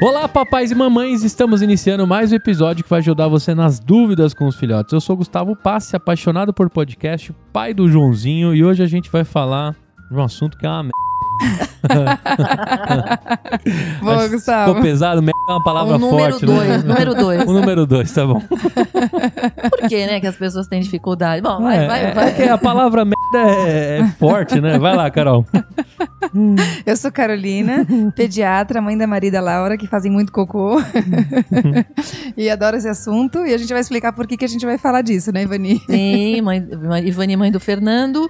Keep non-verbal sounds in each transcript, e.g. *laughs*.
Olá, papais e mamães! Estamos iniciando mais um episódio que vai ajudar você nas dúvidas com os filhotes. Eu sou Gustavo Passe, apaixonado por podcast, pai do Joãozinho, e hoje a gente vai falar de um assunto que é uma merda. *laughs* Boa, Gustavo. Ficou pesado, merda é uma palavra o número forte, dois, né? número dois. O número dois, tá bom. *laughs* Por que, né, que as pessoas têm dificuldade? Bom, vai, é, vai, é- vai. é que a palavra merda é, é forte, né? Vai lá, Carol. Eu sou Carolina, pediatra, mãe da Marida Laura, que fazem muito cocô. *laughs* e adoro esse assunto. E a gente vai explicar por que, que a gente vai falar disso, né, Ivani? Sim, mãe, mãe- Ivani, mãe do Fernando,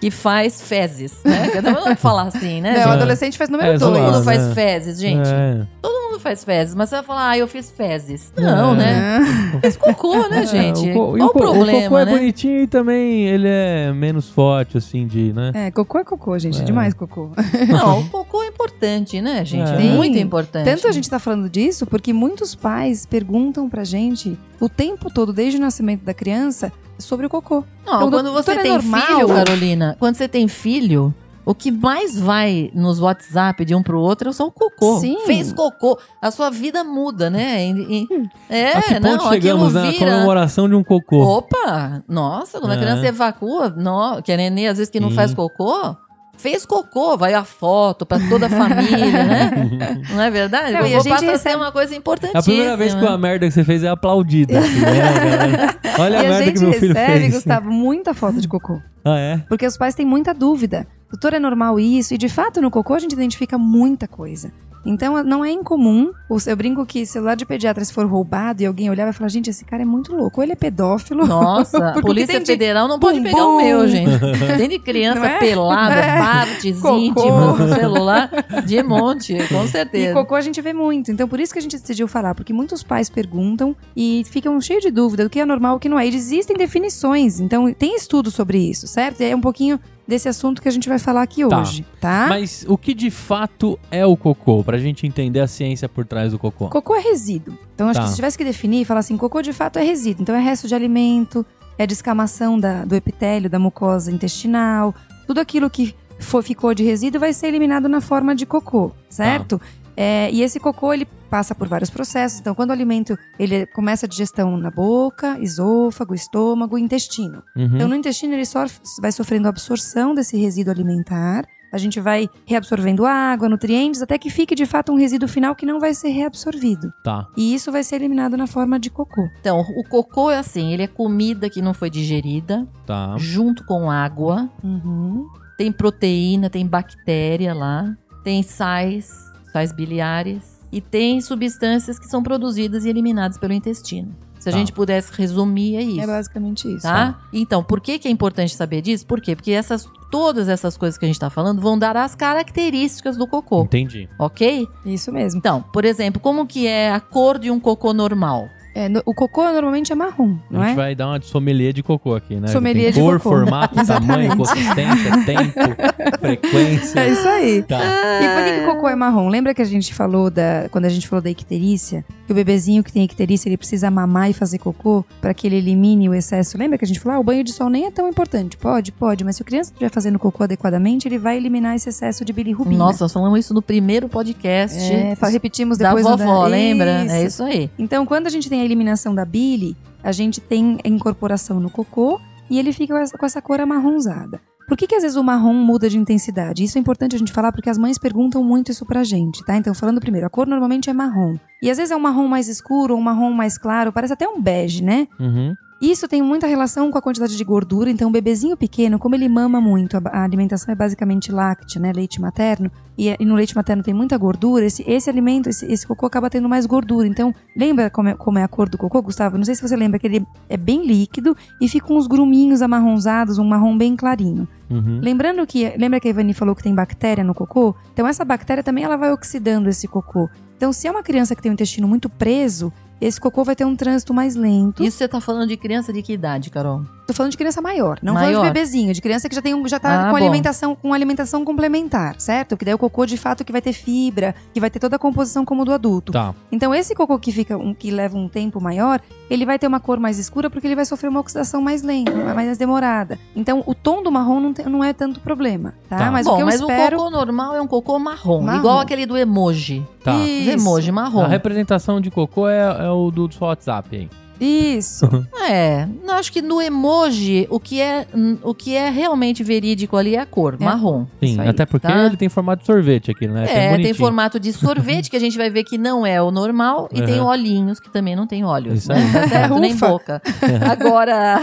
que faz fezes, né? *laughs* Cada um falar assim, né? Não, o gente? adolescente faz número É, Todo dois. mundo faz né? fezes, gente. É. Todo mundo faz fezes, mas você vai falar, ah, eu fiz fezes. Não, É. né? Fez cocô, né, gente? *laughs* É, o, co- e Qual o co- problema, o cocô é né? bonitinho e também ele é menos forte, assim, de, né? É, cocô é cocô, gente. É. Demais cocô. Não, *laughs* o cocô é importante, né, gente? É. É muito Sim. importante. Tanto a gente tá falando disso porque muitos pais perguntam pra gente o tempo todo, desde o nascimento da criança, sobre o cocô. Não, Então, quando você é tem normal? filho, Carolina, quando você tem filho, o que mais vai nos WhatsApp de um pro outro é só o cocô. Sim. Fez cocô. A sua vida muda, né? E- e- é, a que não, ponto chegamos aquilo na vira... comemoração de um cocô? Opa! Nossa, quando É. a criança evacua, no, que a nenê às vezes que não Sim. faz cocô, fez cocô, vai a foto pra toda a família, né? *laughs* Não é verdade? Não, o e a gente passa a recebe- ser uma coisa importantíssima. a primeira vez que uma merda que você fez é aplaudida. assim, né? *laughs* Olha a e a merda gente que meu filho recebe, fez. Gustavo, muita foto de cocô. Ah, é? Porque os pais têm muita dúvida. Doutor, é normal isso? E de fato, no cocô a gente identifica muita coisa. Então não é incomum. o- Eu brinco que celular de pediatra, se for roubado e alguém olhar, vai falar: gente, esse cara é muito louco. Ou ele é pedófilo. Nossa, *laughs* a Polícia tem de Federal não pode bumbum. pegar o meu, gente. *laughs* Tem de criança é? pelada, É. partes Cocô. íntimas no celular, de monte, com E certeza. cocô a gente vê muito. Então, por isso que a gente decidiu falar. Porque muitos pais perguntam e ficam cheios de dúvida do que é normal e o que não é. E existem definições. Então, tem estudo sobre isso, certo? E é um pouquinho desse assunto que a gente vai falar aqui Tá. hoje, tá? Mas o que de fato é o cocô? Pra gente entender a ciência por trás do cocô. Cocô é resíduo. Então, acho Tá. que se tivesse que definir, falar assim, cocô de fato é resíduo. Então, é resto de alimento, é descamação da- do epitélio, da mucosa intestinal. Tudo aquilo que for, ficou de resíduo vai ser eliminado na forma de cocô, certo? É, e esse cocô, ele passa por vários processos. Então, quando o alimento, ele começa a digestão na boca, esôfago, estômago, intestino. Uhum. Então, no intestino, ele só vai sofrendo absorção desse resíduo alimentar. A gente vai reabsorvendo água, nutrientes, até que fique de fato um resíduo final que não vai ser reabsorvido. Tá. E isso vai ser eliminado na forma de cocô. Então, o cocô é assim, ele é comida que não foi digerida, Tá. junto com água, Uhum. tem proteína, tem bactéria lá, tem sais, sais biliares, e tem substâncias que são produzidas e eliminadas pelo intestino. Se a Tá. gente pudesse resumir, é isso. É basicamente isso. Tá? Então, por que, que é importante saber disso? Por quê? Porque essas, todas essas coisas que a gente está falando vão dar as características do cocô, Entendi. ok? Isso mesmo. Então, por exemplo, como que é a cor de um cocô normal? É, no- o cocô normalmente é marrom, não a gente é? vai dar uma de sommelier de cocô aqui, né? Sommelier Tem de cor, cocô. formato, *laughs* tamanho, consistência, tempo, *laughs* frequência. É isso aí. Tá. E por que, que o cocô é marrom? Lembra que a gente falou da. Quando a gente falou da icterícia? Que o bebezinho que tem icterícia, ele precisa mamar e fazer cocô para que ele elimine o excesso. Lembra que a gente falou, ah, o banho de sol nem é tão importante. Pode, pode, mas se a criança estiver fazendo cocô adequadamente, ele vai eliminar esse excesso de bilirrubina. Nossa, nós falamos isso no primeiro podcast é, repetimos da depois no vovó, lembra? É isso aí. Então, quando a gente tem a eliminação da bile, a gente tem a incorporação no cocô e ele fica com essa- cor amarronzada. Por que, que às vezes o marrom muda de intensidade? Isso é importante a gente falar porque as mães perguntam muito isso pra gente, tá? Então, falando primeiro, a cor normalmente é marrom. E às vezes é um marrom mais escuro um marrom mais claro, parece até um bege, né? Uhum. Isso tem muita relação com a quantidade de gordura, então o bebezinho pequeno, como ele mama muito, a, alimentação é basicamente láctea, né, leite materno, e, e no leite materno tem muita gordura, esse, esse alimento, esse, esse cocô acaba tendo mais gordura. Então, lembra como é, como é a cor do cocô, Gustavo? Não sei se você lembra que ele é bem líquido e fica uns gruminhos amarronzados, um marrom bem clarinho. Uhum. Lembrando que, lembra que a Ivani falou que tem bactéria no cocô? Então essa bactéria também ela vai oxidando esse cocô. Então se é uma criança que tem o intestino muito preso, esse cocô vai ter um trânsito mais lento. Isso você tá falando de criança de que idade, Carol? Tô falando de criança maior, não Maior. falando de bebezinho, de criança que já tem um, já tá Ah, com bom. alimentação com alimentação complementar, certo? Que daí o cocô de fato que vai ter fibra, que vai ter toda a composição como do adulto. Tá. Então esse cocô que fica um, que leva um tempo maior, ele vai ter uma cor mais escura porque ele vai sofrer uma oxidação mais lenta, mais demorada. Então o tom do marrom não, tem- não é tanto problema, tá? Tá. Mas Bom, o que eu mas espero o cocô normal é um cocô marrom, Marrom. igual aquele do emoji. Tá. Isso. emoji marrom. A representação de cocô é, é o do seu WhatsApp aí. Isso. É, não acho que no emoji o que é o que é realmente verídico ali é a cor, É. marrom. Sim, aí, até porque tá? ele tem formato de sorvete aqui, né? É, tem bonitinho. formato de sorvete que a gente vai ver que não é o normal e tem Uhum. olhinhos que também não tem olhos, Isso né? aí. Tá certo? *laughs* Nem boca. *laughs* Agora,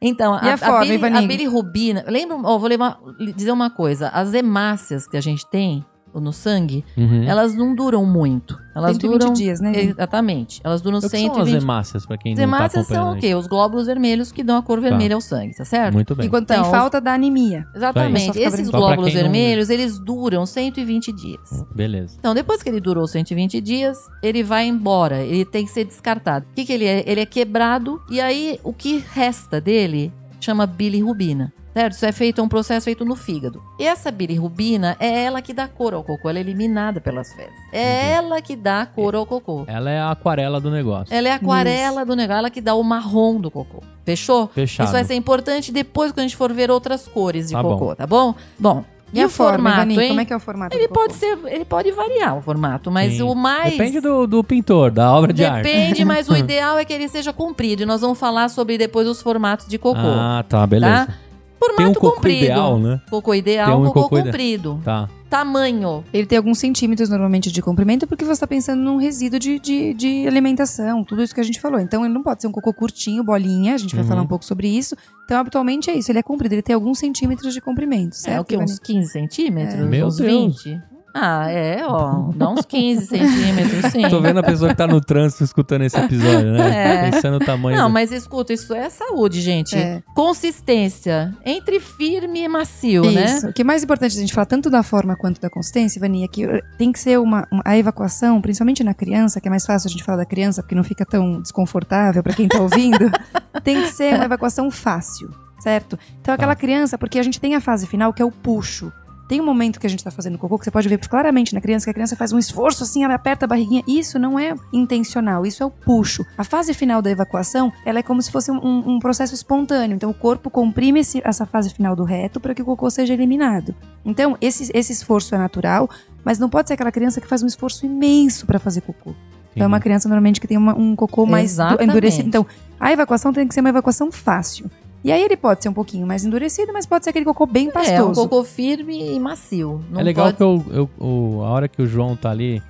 então, E a forma, Ivaninho? a bilirrubina, lembra, ó, vou lembrar- dizer uma coisa, as hemácias que a gente tem no sangue, Uhum. elas não duram muito. Elas 120 duram dias, né? Exatamente. Elas duram O que são 120 as hemácias, pra quem As não tá hemácias são o quê? Os glóbulos vermelhos que dão a cor vermelha ao sangue, tá certo? Muito bem. E quando tá Então, em falta da anemia. Exatamente. Esses glóbulos quem não- vermelhos, eles duram 120 dias. Beleza. Então, depois que ele durou 120 dias, ele vai embora. Ele tem que ser descartado. O que, que ele é? Ele é quebrado e aí o que resta dele chama bilirrubina. Certo? Isso é feito, é um processo feito no fígado. E essa bilirrubina é ela que dá cor ao cocô. Ela é eliminada pelas fezes. É Entendi. ela que dá cor ao cocô. Ela é a aquarela do negócio. Ela é a aquarela do negócio, ela que dá o marrom do cocô. Fechou? Fechado. Isso vai ser importante depois quando a gente for ver outras cores de Tá cocô, bom. tá bom? Bom, e, o formato, hein? Como é que é o formato Ele pode ser, ele pode variar o formato, mas Sim. o mais Depende do, do pintor, da obra de arte. Depende, mas o *laughs* ideal é que ele seja comprido. E nós vamos falar sobre depois os formatos de cocô. Ah, tá, beleza. Tá? Formato Tem um cocô comprido. ideal, né? Cocô ideal, Tem um cocô, cocô ide- comprido. Tá. Tamanho. Ele tem alguns centímetros normalmente de comprimento porque você está pensando num resíduo de, de, de alimentação, tudo isso que a gente falou. Então ele não pode ser um cocô curtinho, bolinha, a gente vai Uhum. falar um pouco sobre isso. Então habitualmente é isso, ele é comprido, ele tem alguns centímetros de comprimento, certo? É o que? Uns 15 centímetros? É. Meu uns Deus. 20? Ah, é, ó. Dá uns 15 centímetros, sim. Tô vendo a pessoa que tá no trânsito escutando esse episódio, né? É. Pensando o tamanho Não, do... mas escuta, isso é saúde, gente. É. Consistência. Entre firme e macio, né? Isso. O que é mais importante a gente falar tanto da forma quanto da consistência, Vani, é que tem que ser uma, uma- a evacuação, principalmente na criança, que é mais fácil a gente falar da criança, porque não fica tão desconfortável para quem tá ouvindo, *laughs* tem que ser uma evacuação fácil, certo? Então aquela Tá. criança, porque a gente tem a fase final que é o puxo. Tem um momento que a gente tá fazendo cocô que você pode ver claramente na criança que a criança faz um esforço assim, ela aperta a barriguinha. Isso não é intencional, isso é o puxo. A fase final da evacuação, ela é como se fosse um, um processo espontâneo. Então o corpo comprime esse- essa fase final do reto para que o cocô seja eliminado. Então esse, esse esforço é natural, mas não pode ser aquela criança que faz um esforço imenso para fazer cocô. Então é uma criança normalmente que tem uma- um cocô mais Exatamente. endurecido. Então a evacuação tem que ser uma evacuação fácil. E aí ele pode ser um pouquinho mais endurecido, mas pode ser aquele cocô bem pastoso. É, um cocô firme e macio. Não é legal pode... que eu, eu- o- a hora que o João tá ali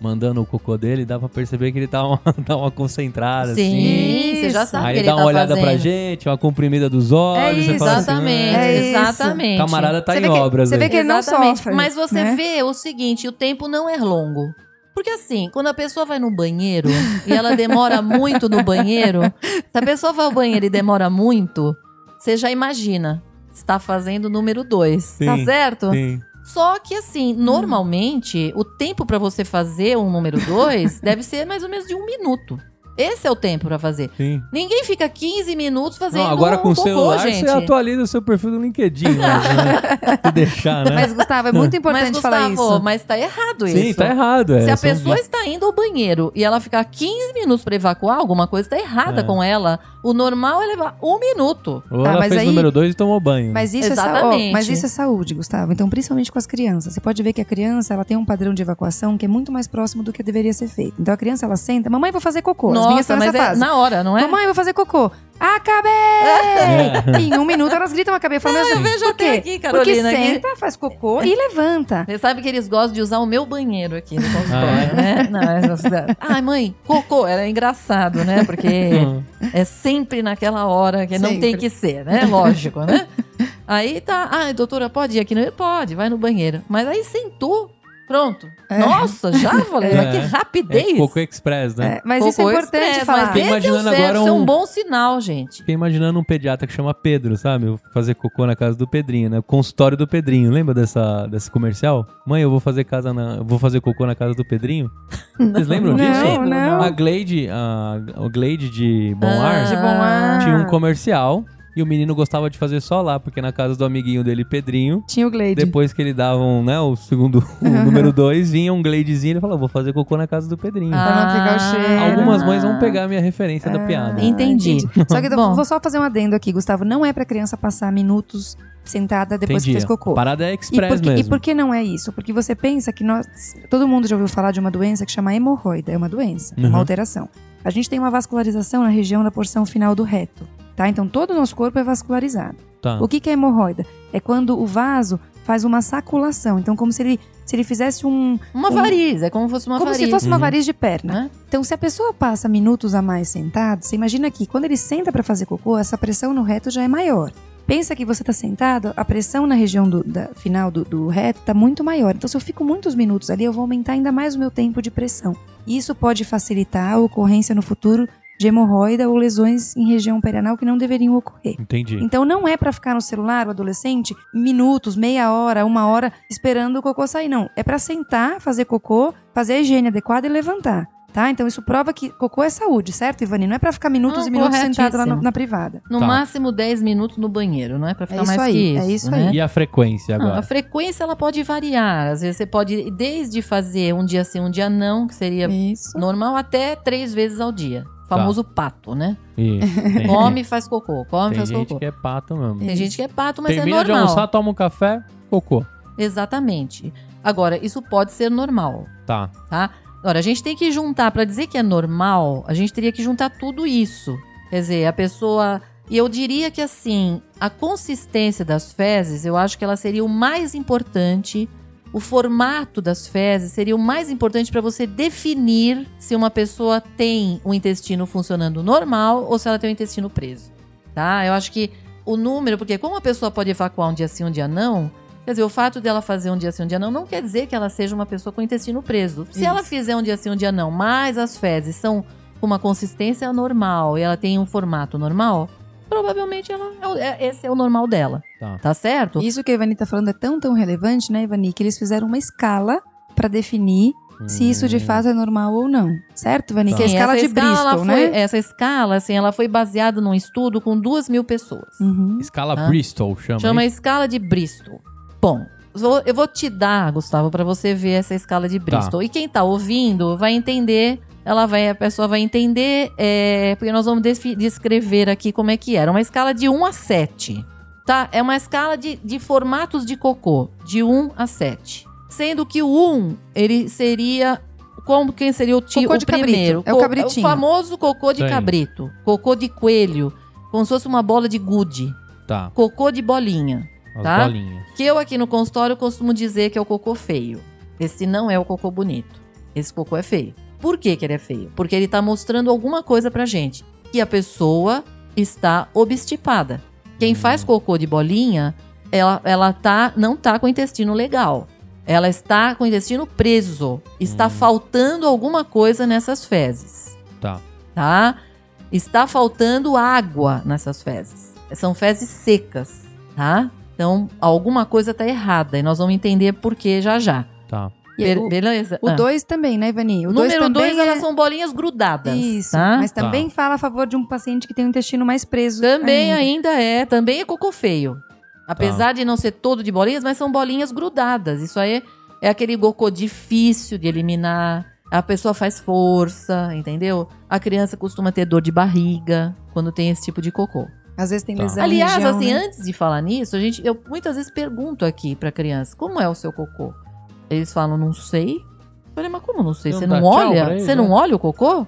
mandando o cocô dele, dá pra perceber que ele dá uma, dá *laughs* uma concentrada, Sim, assim. você já Isso. sabe Aí que ele dá uma tá olhada pra fazendo. gente, uma comprimida dos olhos. você isso, fala assim, Exatamente, É isso. exatamente. Camarada tá Você em que- obras você vê que ele não sofre, Mas você né? vê o seguinte, o tempo não é longo. Porque assim, quando a pessoa vai no banheiro e ela demora muito no banheiro, se a pessoa vai ao banheiro e demora muito, você já imagina. Está fazendo o número dois, tá Sim, certo? Sim. Só que assim, normalmente, o tempo pra você fazer um número dois *laughs* deve ser mais ou menos de um minuto. Esse é o tempo pra fazer. Sim. Ninguém fica 15 minutos fazendo Não, agora um com o celular gente. você atualiza o seu perfil do LinkedIn. *laughs* Né? Se deixar, né? Mas, Gustavo, é muito *laughs* importante Mas, falar Gustavo, isso. mas tá errado Sim, isso. tá errado. Se é, a são- pessoa está indo ao banheiro e ela ficar 15 minutos pra evacuar, alguma coisa tá errada É. com ela. O normal é levar um minuto. Ou Tá, ela mas fez aí- número 2 e tomou banho. Mas isso, é sa- ó, Exatamente. mas isso é saúde, Gustavo. Então, principalmente com as crianças. Você pode ver que a criança ela tem um padrão de evacuação que é muito mais próximo do que deveria ser feito. Então, a criança ela senta, mamãe, vou fazer cocô. As minhas Nossa, estão mas nessa é fase. na hora, não é? Mamãe, vou fazer cocô. Acabei! *laughs* em um minuto elas gritam, acabei. Eu falo, meu Deus, vejo por até quê? aqui, Carolina, Porque aqui. senta, faz cocô e levanta. Você sabe que eles gostam de usar o meu banheiro aqui no consultório, Ah, é? né? Não, é- Ai, mãe, cocô. Era engraçado, né? Porque Hum. é sempre naquela hora que não Sempre. tem que ser, né? Lógico, né? Aí tá, ai, doutora, pode ir aqui? Não, pode, vai no banheiro. Mas aí sentou, Pronto. É. Nossa, já, Valéria? É. Que rapidez. É Coco Express, né? É, mas isso é importante Express, falar. Mas é, imaginando um, agora deve ser um um- bom sinal, gente. Fiquei imaginando um pediatra que chama Pedro, sabe? Eu fazer cocô na casa do Pedrinho, né? O consultório do Pedrinho. Lembra dessa, desse comercial? Mãe, eu vou fazer casa na, eu vou fazer cocô na casa do Pedrinho. Vocês lembram Não, disso? não. A Glade, a, a Glade de Bom Ar De bom ar. tinha um comercial e o menino gostava de fazer só lá, porque na casa do amiguinho dele, Pedrinho, Tinha o Glade. depois que ele davam, né, o segundo, o número dois, vinha um Gladezinho e ele falou, vou fazer cocô na casa do Pedrinho. Ah, Pra não pegar o cheiro. Algumas mães vão pegar a minha referência da piada. Ah, Entendi. *laughs* Só que eu Bom. vou só fazer um adendo aqui, Gustavo. Não é pra criança passar minutos sentada depois Entendi. que fez cocô. A parada é E express e mesmo. por que não é isso? Porque você pensa que nós. Todo mundo já ouviu falar de uma doença que chama hemorroida. É uma doença, Uhum. uma alteração. A gente tem uma vascularização na região da porção final do reto. Tá? Então todo o nosso corpo é vascularizado. Tá. O que, que é hemorroida? É quando o vaso faz uma saculação. Então, como se ele, se ele fizesse um. Uma Um- variz, é como se fosse uma como variz. se fosse uma Uhum. variz de perna. Né? Então, se a pessoa passa minutos a mais sentado, você imagina que quando ele senta para fazer cocô, essa pressão no reto já é maior. Pensa que você está sentado, a pressão na região do, da, final do, do reto está muito maior. Então, se eu fico muitos minutos ali, eu vou aumentar ainda mais o meu tempo de pressão. E isso pode facilitar a ocorrência no futuro de hemorroida ou lesões em região perianal que não deveriam ocorrer. Entendi. Então não é pra ficar no celular o adolescente minutos, meia hora, uma hora esperando o cocô sair, não. É pra sentar, fazer cocô, fazer a higiene adequada e levantar. Tá? Então isso prova que cocô é saúde, certo, Ivani? Não é pra ficar minutos Não, e minutos sentado lá no- na privada. No Tá. máximo 10 minutos no banheiro, não é pra ficar isso mais aí, que é isso. isso né? aí. E a frequência Não, agora? a frequência ela pode variar. Às vezes você pode, desde fazer um dia sim, um dia não, que seria Isso. normal, até três vezes ao dia. O famoso pato, né? Isso. *laughs* Tem, Come e faz cocô, come e tem faz gente cocô. que é pato mesmo. Tem gente que é pato, mas Termina é de normal. almoçar, toma um café, cocô. Exatamente. Agora, isso pode ser normal, Tá. tá? Agora, a gente tem que juntar, pra dizer que é normal, a gente teria que juntar tudo isso. Quer dizer, a pessoa. E eu diria que assim, a consistência das fezes, eu acho que ela seria o mais importante. O formato das fezes seria o mais importante para você definir se uma pessoa tem o intestino funcionando normal ou se ela tem o intestino preso. Tá? Eu acho que o número, porque como a pessoa pode evacuar um dia sim, um dia não, Quer dizer, o fato dela fazer um dia sim, um dia não, não quer dizer que ela seja uma pessoa com o intestino preso. Se Isso. ela fizer um dia sim, um dia não, mas as fezes são com uma consistência normal e ela tem um formato normal, provavelmente ela, é é- esse é o normal dela. Tá. Tá certo? Isso que a Ivani tá falando é tão, tão relevante, né, Ivani, que eles fizeram uma escala pra definir se isso de Hum. fato é normal ou não. Certo, Ivani? Tá. Que é a escala essa de Bristol, ela foi- né? Essa escala, assim, ela foi baseada num estudo com duas mil pessoas. Uhum. Escala Tá. Bristol, chama. Chama isso? escala de Bristol. Bom, eu vou te dar, Gustavo, pra você ver essa escala de Bristol. E quem tá ouvindo vai entender, ela vai, a pessoa vai entender, é, porque nós vamos descrever aqui como é que era. Uma escala de 1 a 7, tá? É uma escala de, de formatos de cocô, de 1 a 7. Sendo que o 1, ele seria... Como quem seria o, tio, Cocô o primeiro? é o Co- cabritinho. O famoso cocô de Sim. cabrito. Cocô de coelho. Como se fosse uma bola de gude. Tá. Cocô de bolinha As Tá? bolinhas. que eu aqui no consultório costumo dizer que é o cocô feio. Esse não é o cocô bonito. Esse cocô é feio. Por que, que ele é feio? Porque ele tá mostrando alguma coisa pra gente. Que a pessoa está obstipada. Quem Hum. faz cocô de bolinha, ela, ela tá, não tá com o intestino legal. Ela está com o intestino preso. Está Hum. faltando alguma coisa nessas fezes Tá. tá? Está faltando água nessas fezes. São fezes secas, tá? Então, alguma coisa tá errada e nós vamos entender por que já já. Tá. E Be- o- beleza? O Ah. 2 também, né, Ivani? O 2 Número também 2, é... elas são bolinhas grudadas. Isso, tá? mas também fala a favor de um paciente que tem o intestino mais preso. Também ainda é, também é cocô feio. Tá. Apesar de não ser todo de bolinhas, mas são bolinhas grudadas. Isso aí é aquele cocô difícil de eliminar. A pessoa faz força, entendeu? A criança costuma ter dor de barriga quando tem esse tipo de cocô. Às vezes tem Tá. lesão Aliás, região, assim, né? antes de falar nisso, a gente, eu muitas vezes pergunto aqui pra criança, como é o seu cocô? Eles falam, não sei. Eu falei, mas como não sei? Você não não tchau olha? Você não né? olha o cocô?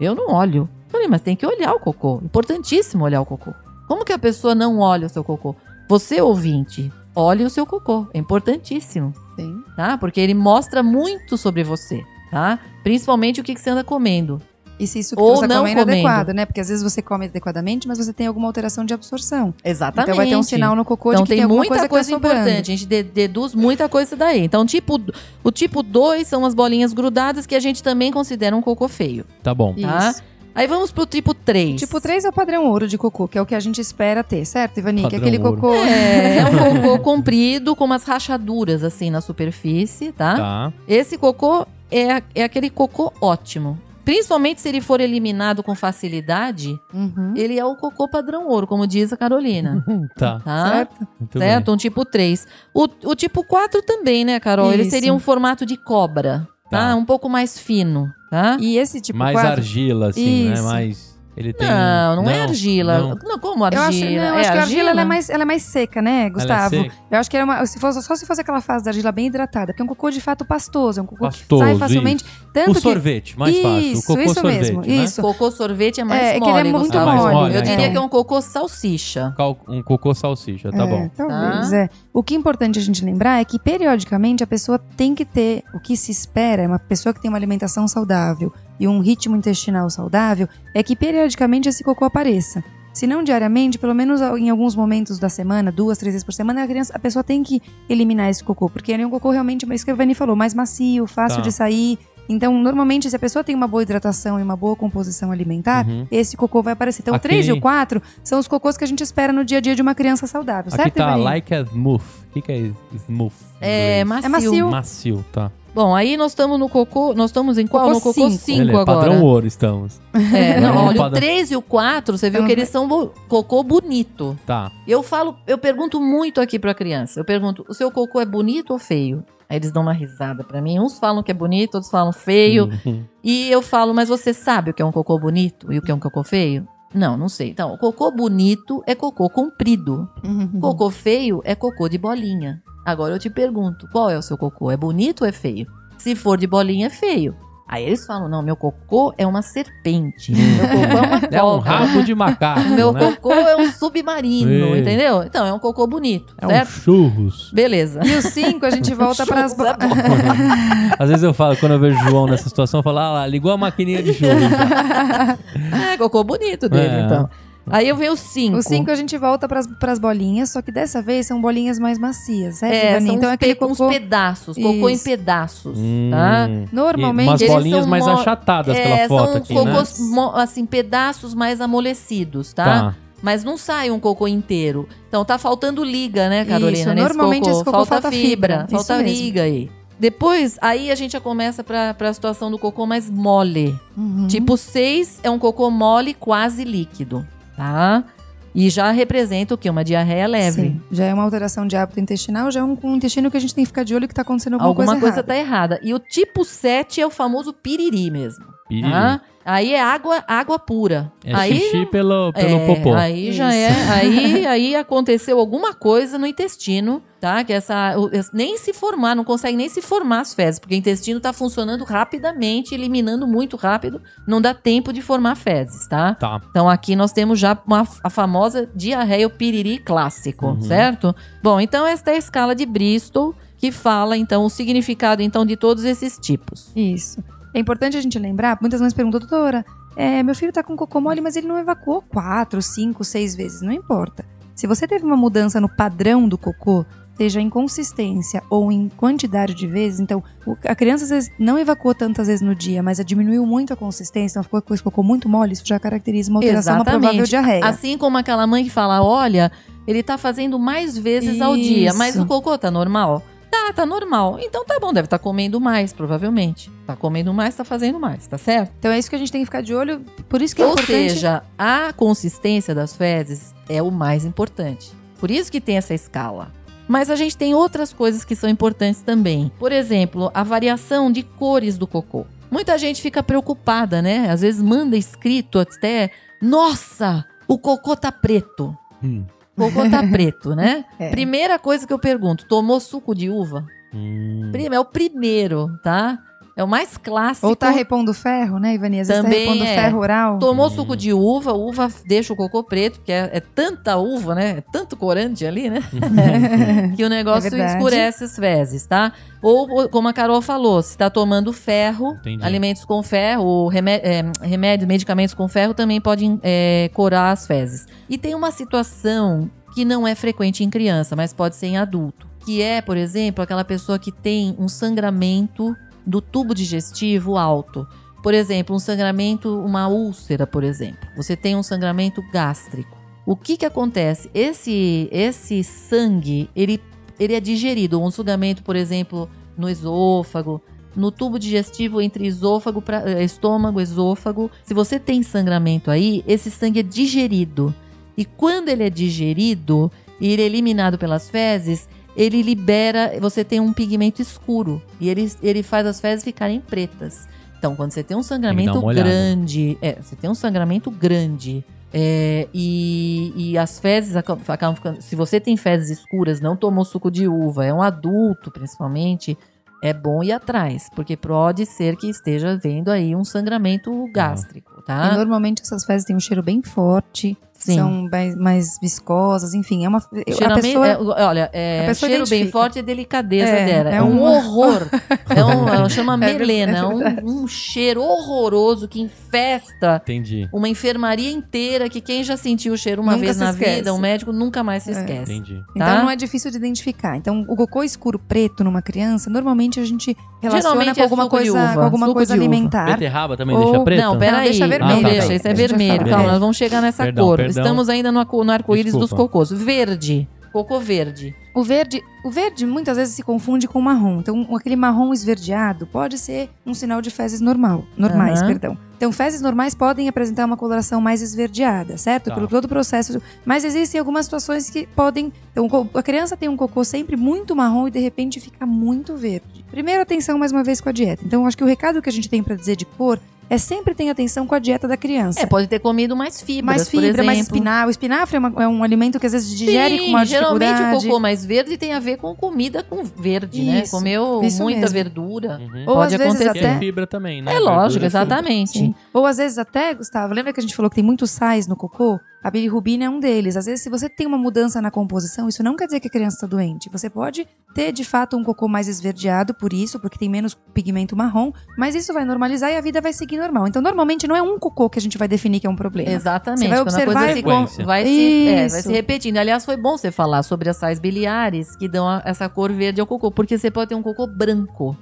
Eu não olho. Eu falei, mas tem que olhar o cocô. Importantíssimo olhar o cocô. Como que a pessoa não olha o seu cocô? Você, ouvinte, olhe o seu cocô. É importantíssimo, Tem. tá? Porque ele mostra muito sobre você, tá? Principalmente o que, que você anda comendo. E se isso que Ou você não está comendo é adequado, né? Porque às vezes você come adequadamente, mas você tem alguma alteração de absorção. Exatamente. Então vai ter um sinal no cocô Então de que tem, tem alguma muita coisa, coisa, que tá sobrando. importante. A gente de- deduz muita coisa daí. Então, tipo, o tipo 2 são as bolinhas grudadas que a gente também considera um cocô feio. Tá bom. Tá? Isso. Aí vamos pro tipo 3. Tipo 3 é o padrão ouro de cocô, que é o que a gente espera ter, certo, Ivani? Que é aquele ouro. cocô. É, é um *laughs* cocô comprido com umas rachaduras assim na superfície, tá? Tá. Esse cocô é, é aquele cocô ótimo. Principalmente se ele for eliminado com facilidade, Uhum. ele é o cocô padrão ouro, como diz a Carolina. *laughs* Tá. Tá? Certo? Muito certo? bem. Um tipo 3. O, o tipo 4 também, né, Carol? Ele Isso. seria um formato de cobra, tá? Tá. Um pouco mais fino, tá? E esse tipo Mais 4. argila, assim, né? Isso. Mais. Ele tem. Não, não, é argila. Não. Não, como Eu argila? acho, não, eu é acho que a argila ela é, mais, ela é mais seca, né, Gustavo? seca? eu acho que era uma, se fosse, só se fosse aquela fase da argila bem hidratada, porque é um cocô de fato pastoso, é um cocô Pastoso, que sai facilmente. Tanto O que, sorvete, mais fácil. O Isso, cocô isso sorvete, mesmo, né? isso. Cocô sorvete é mais É, é que mole, ele é muito Gustavo. mole, Eu né, diria então. que é um cocô salsicha. Um cocô salsicha, tá é, bom. Talvez, Tá. é. O que é importante a gente lembrar é que periodicamente a pessoa tem que ter, o que se espera, é uma pessoa que tem uma alimentação saudável e um ritmo intestinal saudável, é que periodicamente esse cocô apareça. Se não diariamente, pelo menos em alguns momentos da semana, duas, três vezes por semana, a, criança, a pessoa tem que eliminar esse cocô, porque ele é um cocô realmente, isso que a Vani falou, mais macio, fácil Tá. de sair. Então, normalmente, se a pessoa tem uma boa hidratação e uma boa composição alimentar, Uhum. esse cocô vai aparecer. Então, o 3 e o 4 são os cocôs que a gente espera no dia a dia de uma criança saudável, Aqui certo, tá Ivani? like a smooth. O que, que é smooth? É macio. É macio. Macio, tá. Bom, aí nós estamos no cocô. Nós estamos em qual? Cocô no cocô cinco. 5 Ele é agora. padrão ouro, estamos. É, não, Não, olha, o padrão- 3 e o 4, você viu que eles são bo- cocô bonito. Tá. Eu falo, eu pergunto muito aqui pra criança. Eu pergunto, o seu cocô é bonito ou feio? Aí eles dão uma risada pra mim. Uns falam que é bonito, outros falam feio. Uhum. E eu falo, mas você sabe o que é um cocô bonito e o que é um cocô feio? Não, não sei. Então, o cocô bonito é cocô comprido. Uhum. Cocô feio é cocô de bolinha. Agora eu te pergunto, qual é o seu cocô? É bonito ou é feio? Se for de bolinha, é feio. Aí eles falam, não, meu cocô é uma serpente. *laughs* Meu cocô é uma cobra. É um rabo de macaco, Meu né? cocô é um submarino, Ei. entendeu? Então, é um cocô bonito, É um certo? churros. Beleza. E o 5, a gente *laughs* volta para as. É. *laughs* Às vezes eu falo, quando eu vejo o João nessa situação, eu falo, ah lá, ligou a maquininha de churros. É, cocô bonito dele, É. então. Aí eu venho o 5. O 5 a gente volta para as bolinhas, só que dessa vez são bolinhas mais macias, certo, É, Ivani? são Então uns, é aquele pe- uns cocô. pedaços, cocô em Isso. pedaços, Hum. tá? E Normalmente. umas eles bolinhas são mais mo- achatadas É, pela foto são aqui, né? cocôs, mo- assim, pedaços mais amolecidos, tá? Tá. Mas não sai um cocô inteiro. Então tá faltando liga, né, Carolina? Isso, nesse normalmente esse cocô falta, falta fibra, fibra, falta isso mesmo. liga aí. Depois, aí a gente já começa pra, pra situação do cocô mais mole. Uhum. Tipo 6 é um cocô mole quase líquido, tá? E já representa o quê? Uma diarreia leve. Sim, já é uma alteração de hábito intestinal, já é um, um intestino que a gente tem que ficar de olho que tá acontecendo alguma, Alguma coisa, errada. tá errada. E o tipo 7 é o famoso piriri mesmo. Piriri. Tá? Aí é água, água pura. É aí xixi pelo, pelo é, popô. Aí já Isso. é. Aí, *laughs* aí aconteceu alguma coisa no intestino, tá? Que essa. o- es- nem se formar, não consegue nem se formar as fezes, porque o intestino tá funcionando rapidamente, eliminando muito rápido, não dá tempo de formar fezes, tá? Tá. Então aqui nós temos já uma, a famosa diarreia ou piriri clássico, Uhum. certo? Bom, então esta é a escala de Bristol que fala então o significado então de todos esses tipos. Isso. É importante a gente lembrar, muitas mães perguntam, doutora, é, meu filho tá com cocô mole, mas ele não evacuou quatro, cinco, seis vezes. Não importa. Se você teve uma mudança no padrão do cocô, seja em consistência ou em quantidade de vezes, então a criança às vezes não evacuou tantas vezes no dia, mas diminuiu muito a consistência, então ficou com esse cocô muito mole, isso já caracteriza uma alteração Exatamente. provável diarreia. Assim como aquela mãe que fala, olha, ele tá fazendo mais vezes ao dia, Isso. mas o cocô tá normal? Tá, tá normal. Então tá bom, deve estar comendo mais, provavelmente. Tá comendo mais, tá fazendo mais, tá certo? Então é isso que a gente tem que ficar de olho, por isso que é Ou importante... seja, a consistência das fezes é o mais importante. Por isso que tem essa escala. Mas a gente tem outras coisas que são importantes também. Por exemplo, a variação de cores do cocô. Muita gente fica preocupada, né? Às vezes manda escrito até: Nossa, o cocô tá preto. Hum. O cocô tá preto, né? É. Primeira coisa que eu pergunto: tomou suco de uva? Hum. É o primeiro, tá? É o mais clássico. Ou tá repondo ferro, né, Ivani? Às vezes Também tá repondo é. ferro oral. Tomou Hum. suco de uva, uva deixa o cocô preto, porque é, é tanta uva, né? É tanto corante ali, né? *laughs* que o negócio É escurece as fezes, tá? Ou, ou, como a Carol falou, se tá tomando ferro, Entendi. alimentos com ferro, ou remé é, remédios, medicamentos com ferro também podem é, corar as fezes. E tem uma situação que não é frequente em criança, mas pode ser em adulto. Que é, por exemplo, aquela pessoa que tem um sangramento do tubo digestivo alto. Por exemplo, um sangramento, uma úlcera, por exemplo. Você tem um sangramento gástrico. O que que acontece? Esse esse sangue, ele ele é digerido, um sugamento, por exemplo, no esôfago, no tubo digestivo entre esôfago, pra, eh, estômago, esôfago. Se você tem sangramento aí, esse sangue é digerido. E quando ele é digerido e ele é eliminado pelas fezes, ele libera, você tem um pigmento escuro e ele, ele faz as fezes ficarem pretas. Então, quando você tem um sangramento olhada. grande, é, você tem um sangramento grande é, e, e as fezes acabam ficando. Se você tem fezes escuras, não tomou suco de uva, é um adulto principalmente, é bom ir atrás, porque pode ser que esteja vendo aí um sangramento gástrico, E tá? normalmente essas fezes têm um cheiro bem forte, Sim. são mais, mais viscosas, enfim, é uma a pessoa é, olha, é, a pessoa cheiro bem identifica. forte e delicadeza É, dela. É, é um uma- *laughs* horror. É um, ela chama É ver- melena. é É, verdade. um, um cheiro horroroso que infesta Entendi. uma enfermaria inteira que quem já sentiu o cheiro uma Nunca vez na esquece. vida, um médico nunca mais se É. esquece. Entendi. Então tá? não é difícil de identificar. Então, o cocô escuro preto numa criança, normalmente a gente relaciona Geralmente com é alguma coisa, uva, com alguma suco coisa alimentar. Beterraba também Ou- deixa preto? Não, peraí. deixa vermelho Não, daí. deixa, isso é vermelho. Calma, nós vamos chegar nessa cor. Perdão. Estamos ainda no, arco- no arco-íris dos cocôs. Verde. Cocô verde. O verde, o verde muitas vezes se confunde com o marrom. Então, aquele marrom esverdeado pode ser um sinal de fezes normal, normais, Aham. perdão. Então, fezes normais podem apresentar uma coloração mais esverdeada, certo? Tá. Pelo todo o processo. Mas existem algumas situações que podem. Então, a criança tem um cocô sempre muito marrom e de repente fica muito verde. Primeiro, atenção mais uma vez com a dieta. Então, acho que o recado que a gente tem para dizer de cor é sempre ter atenção com a dieta da criança. É, pode ter comido mais fibras, mais por fibra, mais espinafre. O espinafre é, uma- é um alimento que às vezes digere Sim, com uma geralmente dificuldade. o cocô mais verde tem a ver com comida com verde, né? Isso, Comeu isso muita mesmo. verdura. Uhum. Ou Pode às vezes acontecer. É até fibra também, né? É lógico, Verdura é fibra. exatamente. Ou às vezes até, Gustavo, lembra que a gente falou que tem muitos sais no cocô? A bilirrubina é um deles. Às vezes, se você tem uma mudança na composição, isso não quer dizer que a criança está doente. Você pode ter, de fato, um cocô mais esverdeado por isso, porque tem menos pigmento marrom, mas isso vai normalizar e a vida vai seguir normal. Então, normalmente, não é um cocô que a gente vai definir que é um problema. Exatamente. Você vai observar coisa e- se vai, se, é, vai se repetindo. Aliás, foi bom você falar sobre as sais biliares que dão a- essa cor verde ao cocô, porque você pode ter um cocô branco.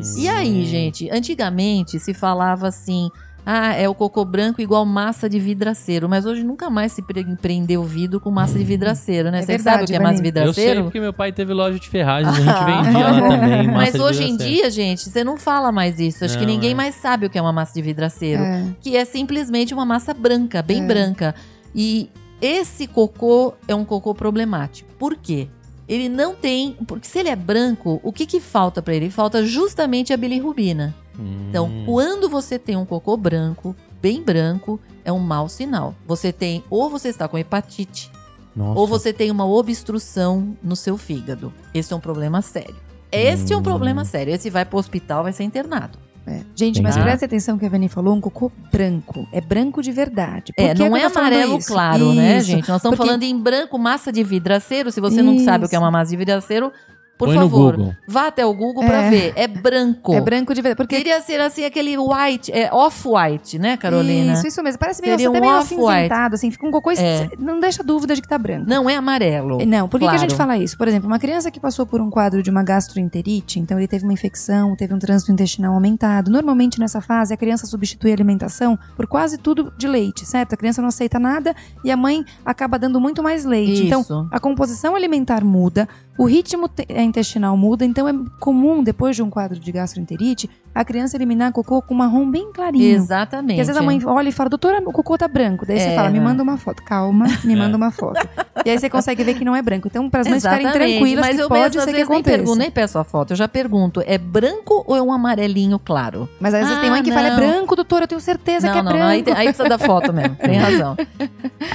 Isso. E aí, gente, antigamente se falava assim. Ah, é o cocô branco igual massa de vidraceiro. Mas hoje nunca mais se pre- prendeu vidro com massa de vidraceiro, né? É Você verdade, sabe o que é massa de Eu sei vidraceiro? porque meu pai teve loja de ferragens, a gente *laughs* vendia lá também. massa Mas de hoje em vidraceiro. dia, gente, você não fala mais isso. Acho que Não, ninguém é. mais sabe o que é uma massa de vidraceiro. É. Que é simplesmente uma massa branca, bem É. branca. E esse cocô é um cocô problemático. Por quê? Ele não tem. Porque se ele é branco, o que, que falta pra ele? Falta justamente a bilirrubina. Então, Hum. quando você tem um cocô branco, bem branco, é um mau sinal. Você tem, ou você está com hepatite, Nossa. ou você tem uma obstrução no seu fígado. Esse é um problema sério. Este é um Hum. problema sério. Esse vai pro hospital, vai ser internado. É. Gente, mas presta atenção que a Vani falou, um cocô branco. É branco de verdade. Por É, não é amarelo isso? claro, né, Isso. gente? Nós estamos Porque- falando em branco, massa de vidraceiro. Se você não sabe o que é Isso. uma massa de vidraceiro, por Põe no favor, Google. vá até o Google pra É. ver. É branco. É branco de verdade. Porque Queria ser assim, aquele white, é off-white, né, Carolina? Isso, isso mesmo. Parece meio, Seria até um meio off-white. acinzentado, assim. Fica um cocô... É. Não deixa dúvida de que tá branco. Não é amarelo. Não, por que, que a Claro. gente fala isso? Por exemplo, uma criança que passou por um quadro de uma gastroenterite, então ele teve uma infecção, teve um trânsito intestinal aumentado. Normalmente nessa fase a criança substitui a alimentação por quase tudo de leite, certo? A criança não aceita nada e a mãe acaba dando muito mais leite. Então, Isso. a composição alimentar muda, o ritmo eh, intestinal muda, então é comum, depois de um quadro de gastroenterite, a criança eliminar cocô com marrom bem clarinho. Exatamente. Porque às vezes a mãe olha e fala, doutora, o cocô tá branco. Daí você É. fala, me manda uma foto. Calma, me manda uma foto. e aí você consegue ver que não é branco. Então, para as mães ficarem tranquilas, mas que eu pode mesmo, ser que vezes, nem aconteça. pergunto, nem peço a foto. Eu já pergunto, é branco ou é um amarelinho claro? Mas às vezes Ah, tem mãe que fala, é não. branco, doutora, eu tenho certeza não, que é não, branco. não, aí, aí precisa da foto mesmo, tem *laughs* razão.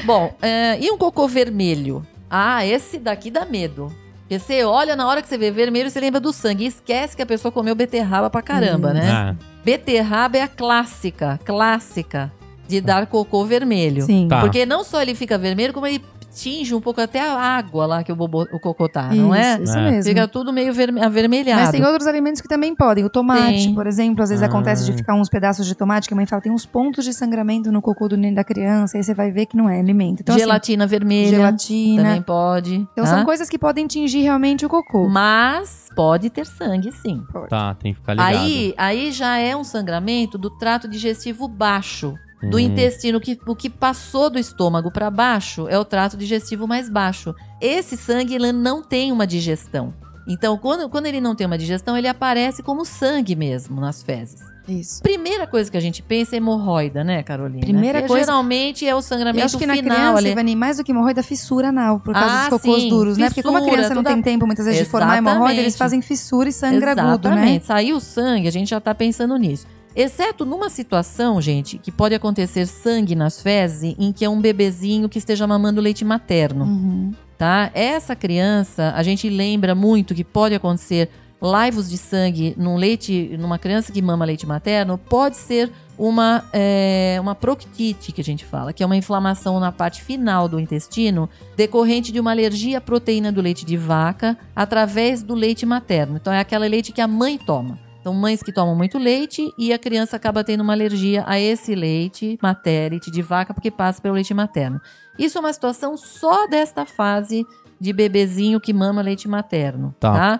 Bom, é, e um cocô vermelho? Ah, esse daqui dá medo. Porque você olha, na hora que você vê vermelho, você lembra do sangue. E esquece que a pessoa comeu beterraba pra caramba, Hum. né? Ah, Beterraba é a clássica, clássica de dar cocô vermelho. Sim. Tá. Porque não só ele fica vermelho, como ele tinge um pouco até a água lá que o, bobo, o cocô tá, não é? Isso, isso É. mesmo. Fica tudo meio verme- avermelhado. Mas tem outros alimentos que também podem. O tomate, Tem. por exemplo, às vezes Ah. acontece de ficar uns pedaços de tomate que a mãe fala tem uns pontos de sangramento no cocô do neném da criança, aí você vai ver que não é alimento. Então, assim, Gelatina vermelha gelatina. também pode. Então tá? são coisas que podem tingir realmente o cocô. Mas pode ter sangue, sim. tá, tem que ficar ligado. Aí, aí já é um sangramento do trato digestivo baixo. Do Hum. intestino, que, o que passou do estômago para baixo é o trato digestivo mais baixo. Esse sangue ele não tem uma digestão. Então, quando, quando ele não tem uma digestão, ele aparece como sangue mesmo nas fezes. Isso. Primeira coisa que a gente pensa é hemorroida, né, Carolina? Primeira Que coisa- Geralmente é o Eu sangramento acho que na final criança, ali. Ivani, mais do que hemorroida, fissura anal, por causa Ah, dos cocôs sim, duros, né? Porque como a fissura, criança não tem tempo, muitas vezes, de formar hemorroida, eles Exatamente. fazem fissura e sangue agudo, né? Exatamente. Saiu o sangue, a gente já tá pensando nisso. Exceto numa situação, gente, que pode acontecer sangue nas fezes em que é um bebezinho que esteja mamando leite materno, Uhum. tá? Essa criança, a gente lembra muito que pode acontecer laivos de sangue num leite, numa criança que mama leite materno, pode ser uma, é, uma proctite, que a gente fala, que é uma inflamação na parte final do intestino decorrente de uma alergia à proteína do leite de vaca através do leite materno. Então é aquela leite que a mãe toma. Então, mães que tomam muito leite e a criança acaba tendo uma alergia a esse leite materno, de vaca, porque passa pelo leite materno. Isso é uma situação só desta fase de bebezinho que mama leite materno, Tá. tá?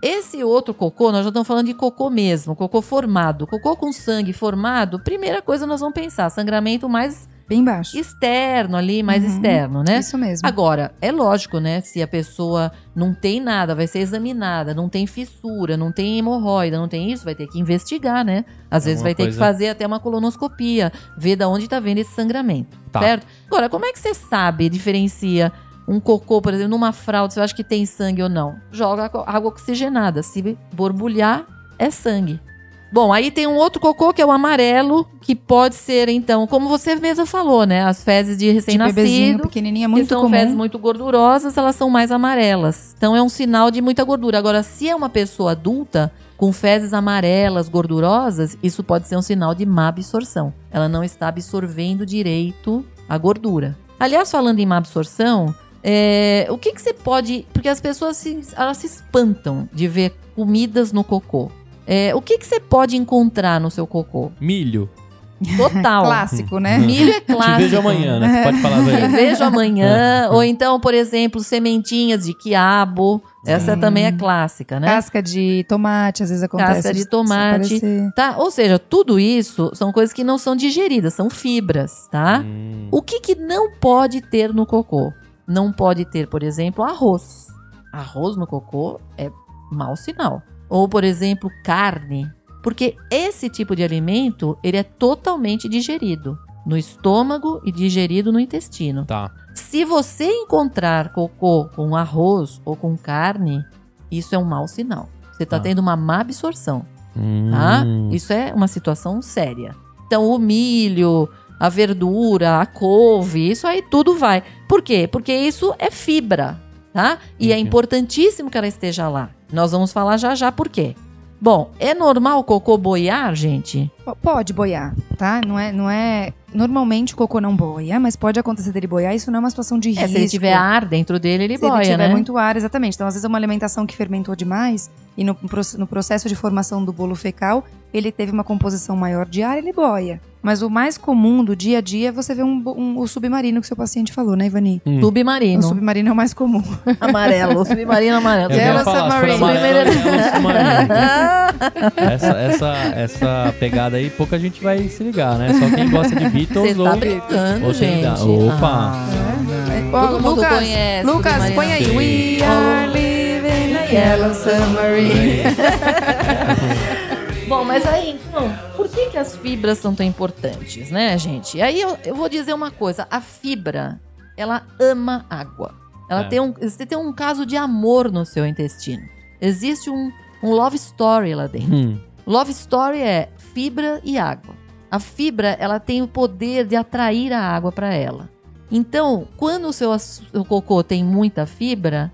Esse outro cocô, nós já estamos falando de cocô mesmo, cocô formado. Cocô com sangue formado, primeira coisa nós vamos pensar, sangramento mais Bem baixo. externo ali, mais Uhum. externo, né? Isso mesmo. Agora, é lógico, né? Se a pessoa não tem nada, vai ser examinada, não tem fissura, não tem hemorroida, não tem isso, vai ter que investigar, né? Às vezes Alguma vai ter coisa- que fazer até uma colonoscopia, ver da onde tá vendo esse sangramento, Tá. certo? Agora, como é que você sabe, diferencia um cocô, por exemplo, numa fralda, você acha que tem sangue ou não? Joga água oxigenada, se borbulhar, é sangue. Bom, aí tem um outro cocô que é o amarelo, que pode ser, então, como você mesma falou, né? As fezes de recém-nascido pequenininho é que muito são comum. fezes muito gordurosas, elas são mais amarelas. Então é um sinal de muita gordura. Agora, se é uma pessoa adulta com fezes amarelas, gordurosas, isso pode ser um sinal de má absorção. Ela não está absorvendo direito a gordura. Aliás, falando em má absorção, é, o que, que você pode. Porque as pessoas se, elas se espantam de ver comidas no cocô. É, o que, que você pode encontrar no seu cocô? Milho. Total. *laughs* Clássico, né? Milho é Te clássico. vejo amanhã, né? Você pode falar Te velho. vejo amanhã. É. Ou então, por exemplo, sementinhas de quiabo. Essa Sim. também é clássica, né? Casca de tomate, às vezes acontece. Casca de tomate. Tá? Ou seja, tudo isso são coisas que não são digeridas, são fibras, tá? Hum. O que, que não pode ter no cocô? Não pode ter, por exemplo, arroz. Arroz no cocô é mau sinal. Ou, por exemplo, carne. Porque esse tipo de alimento, ele é totalmente digerido no estômago e digerido no intestino. Tá. Se você encontrar cocô com arroz ou com carne, isso é um mau sinal. Você está Tá. tendo uma má absorção, tá? Hum. Isso é uma situação séria. Então, o milho, a verdura, a couve, isso aí tudo vai. Por quê? Porque isso é fibra, tá? E é importantíssimo que ela esteja lá. Nós vamos falar já já por quê. Bom, é normal o cocô boiar, gente? Pode boiar, tá? Não é, não é. Normalmente o cocô não boia, mas pode acontecer dele boiar. Isso não é uma situação de risco. É, se ele tiver ar dentro dele, ele Se boia, ele tiver né? muito ar, exatamente. Então, às vezes, é uma alimentação que fermentou demais e no, no processo de formação do bolo fecal, ele teve uma composição maior de ar, ele boia. Mas o mais comum do dia a dia é você ver um, um- o submarino que seu paciente falou, né, Ivani? Hum. Submarino. O submarino é o mais comum. *laughs* Amarelo. Submarino amarelo. Yellow Submarine. amarelo, é *laughs* Yellow Submarine. essa, essa, essa pegada aí, pouca gente vai se ligar, né? Só quem gosta de Beatles tá ou... brincando, ou gente. da- Opa. Ah, É. Todo mundo Lucas, conhece Lucas, Submarino. põe aí. We are yellow submarine. *laughs* Bom, mas aí, então, por que, que as fibras são tão importantes, né, gente? Aí eu, eu vou dizer uma coisa: a fibra, ela ama água. Ela É. tem um, você tem um caso de amor no seu intestino. Existe um, um love story lá dentro. Hum. Love story é fibra e água. A fibra, ela tem o poder de atrair a água para ela. Então, quando o seu, o cocô tem muita fibra,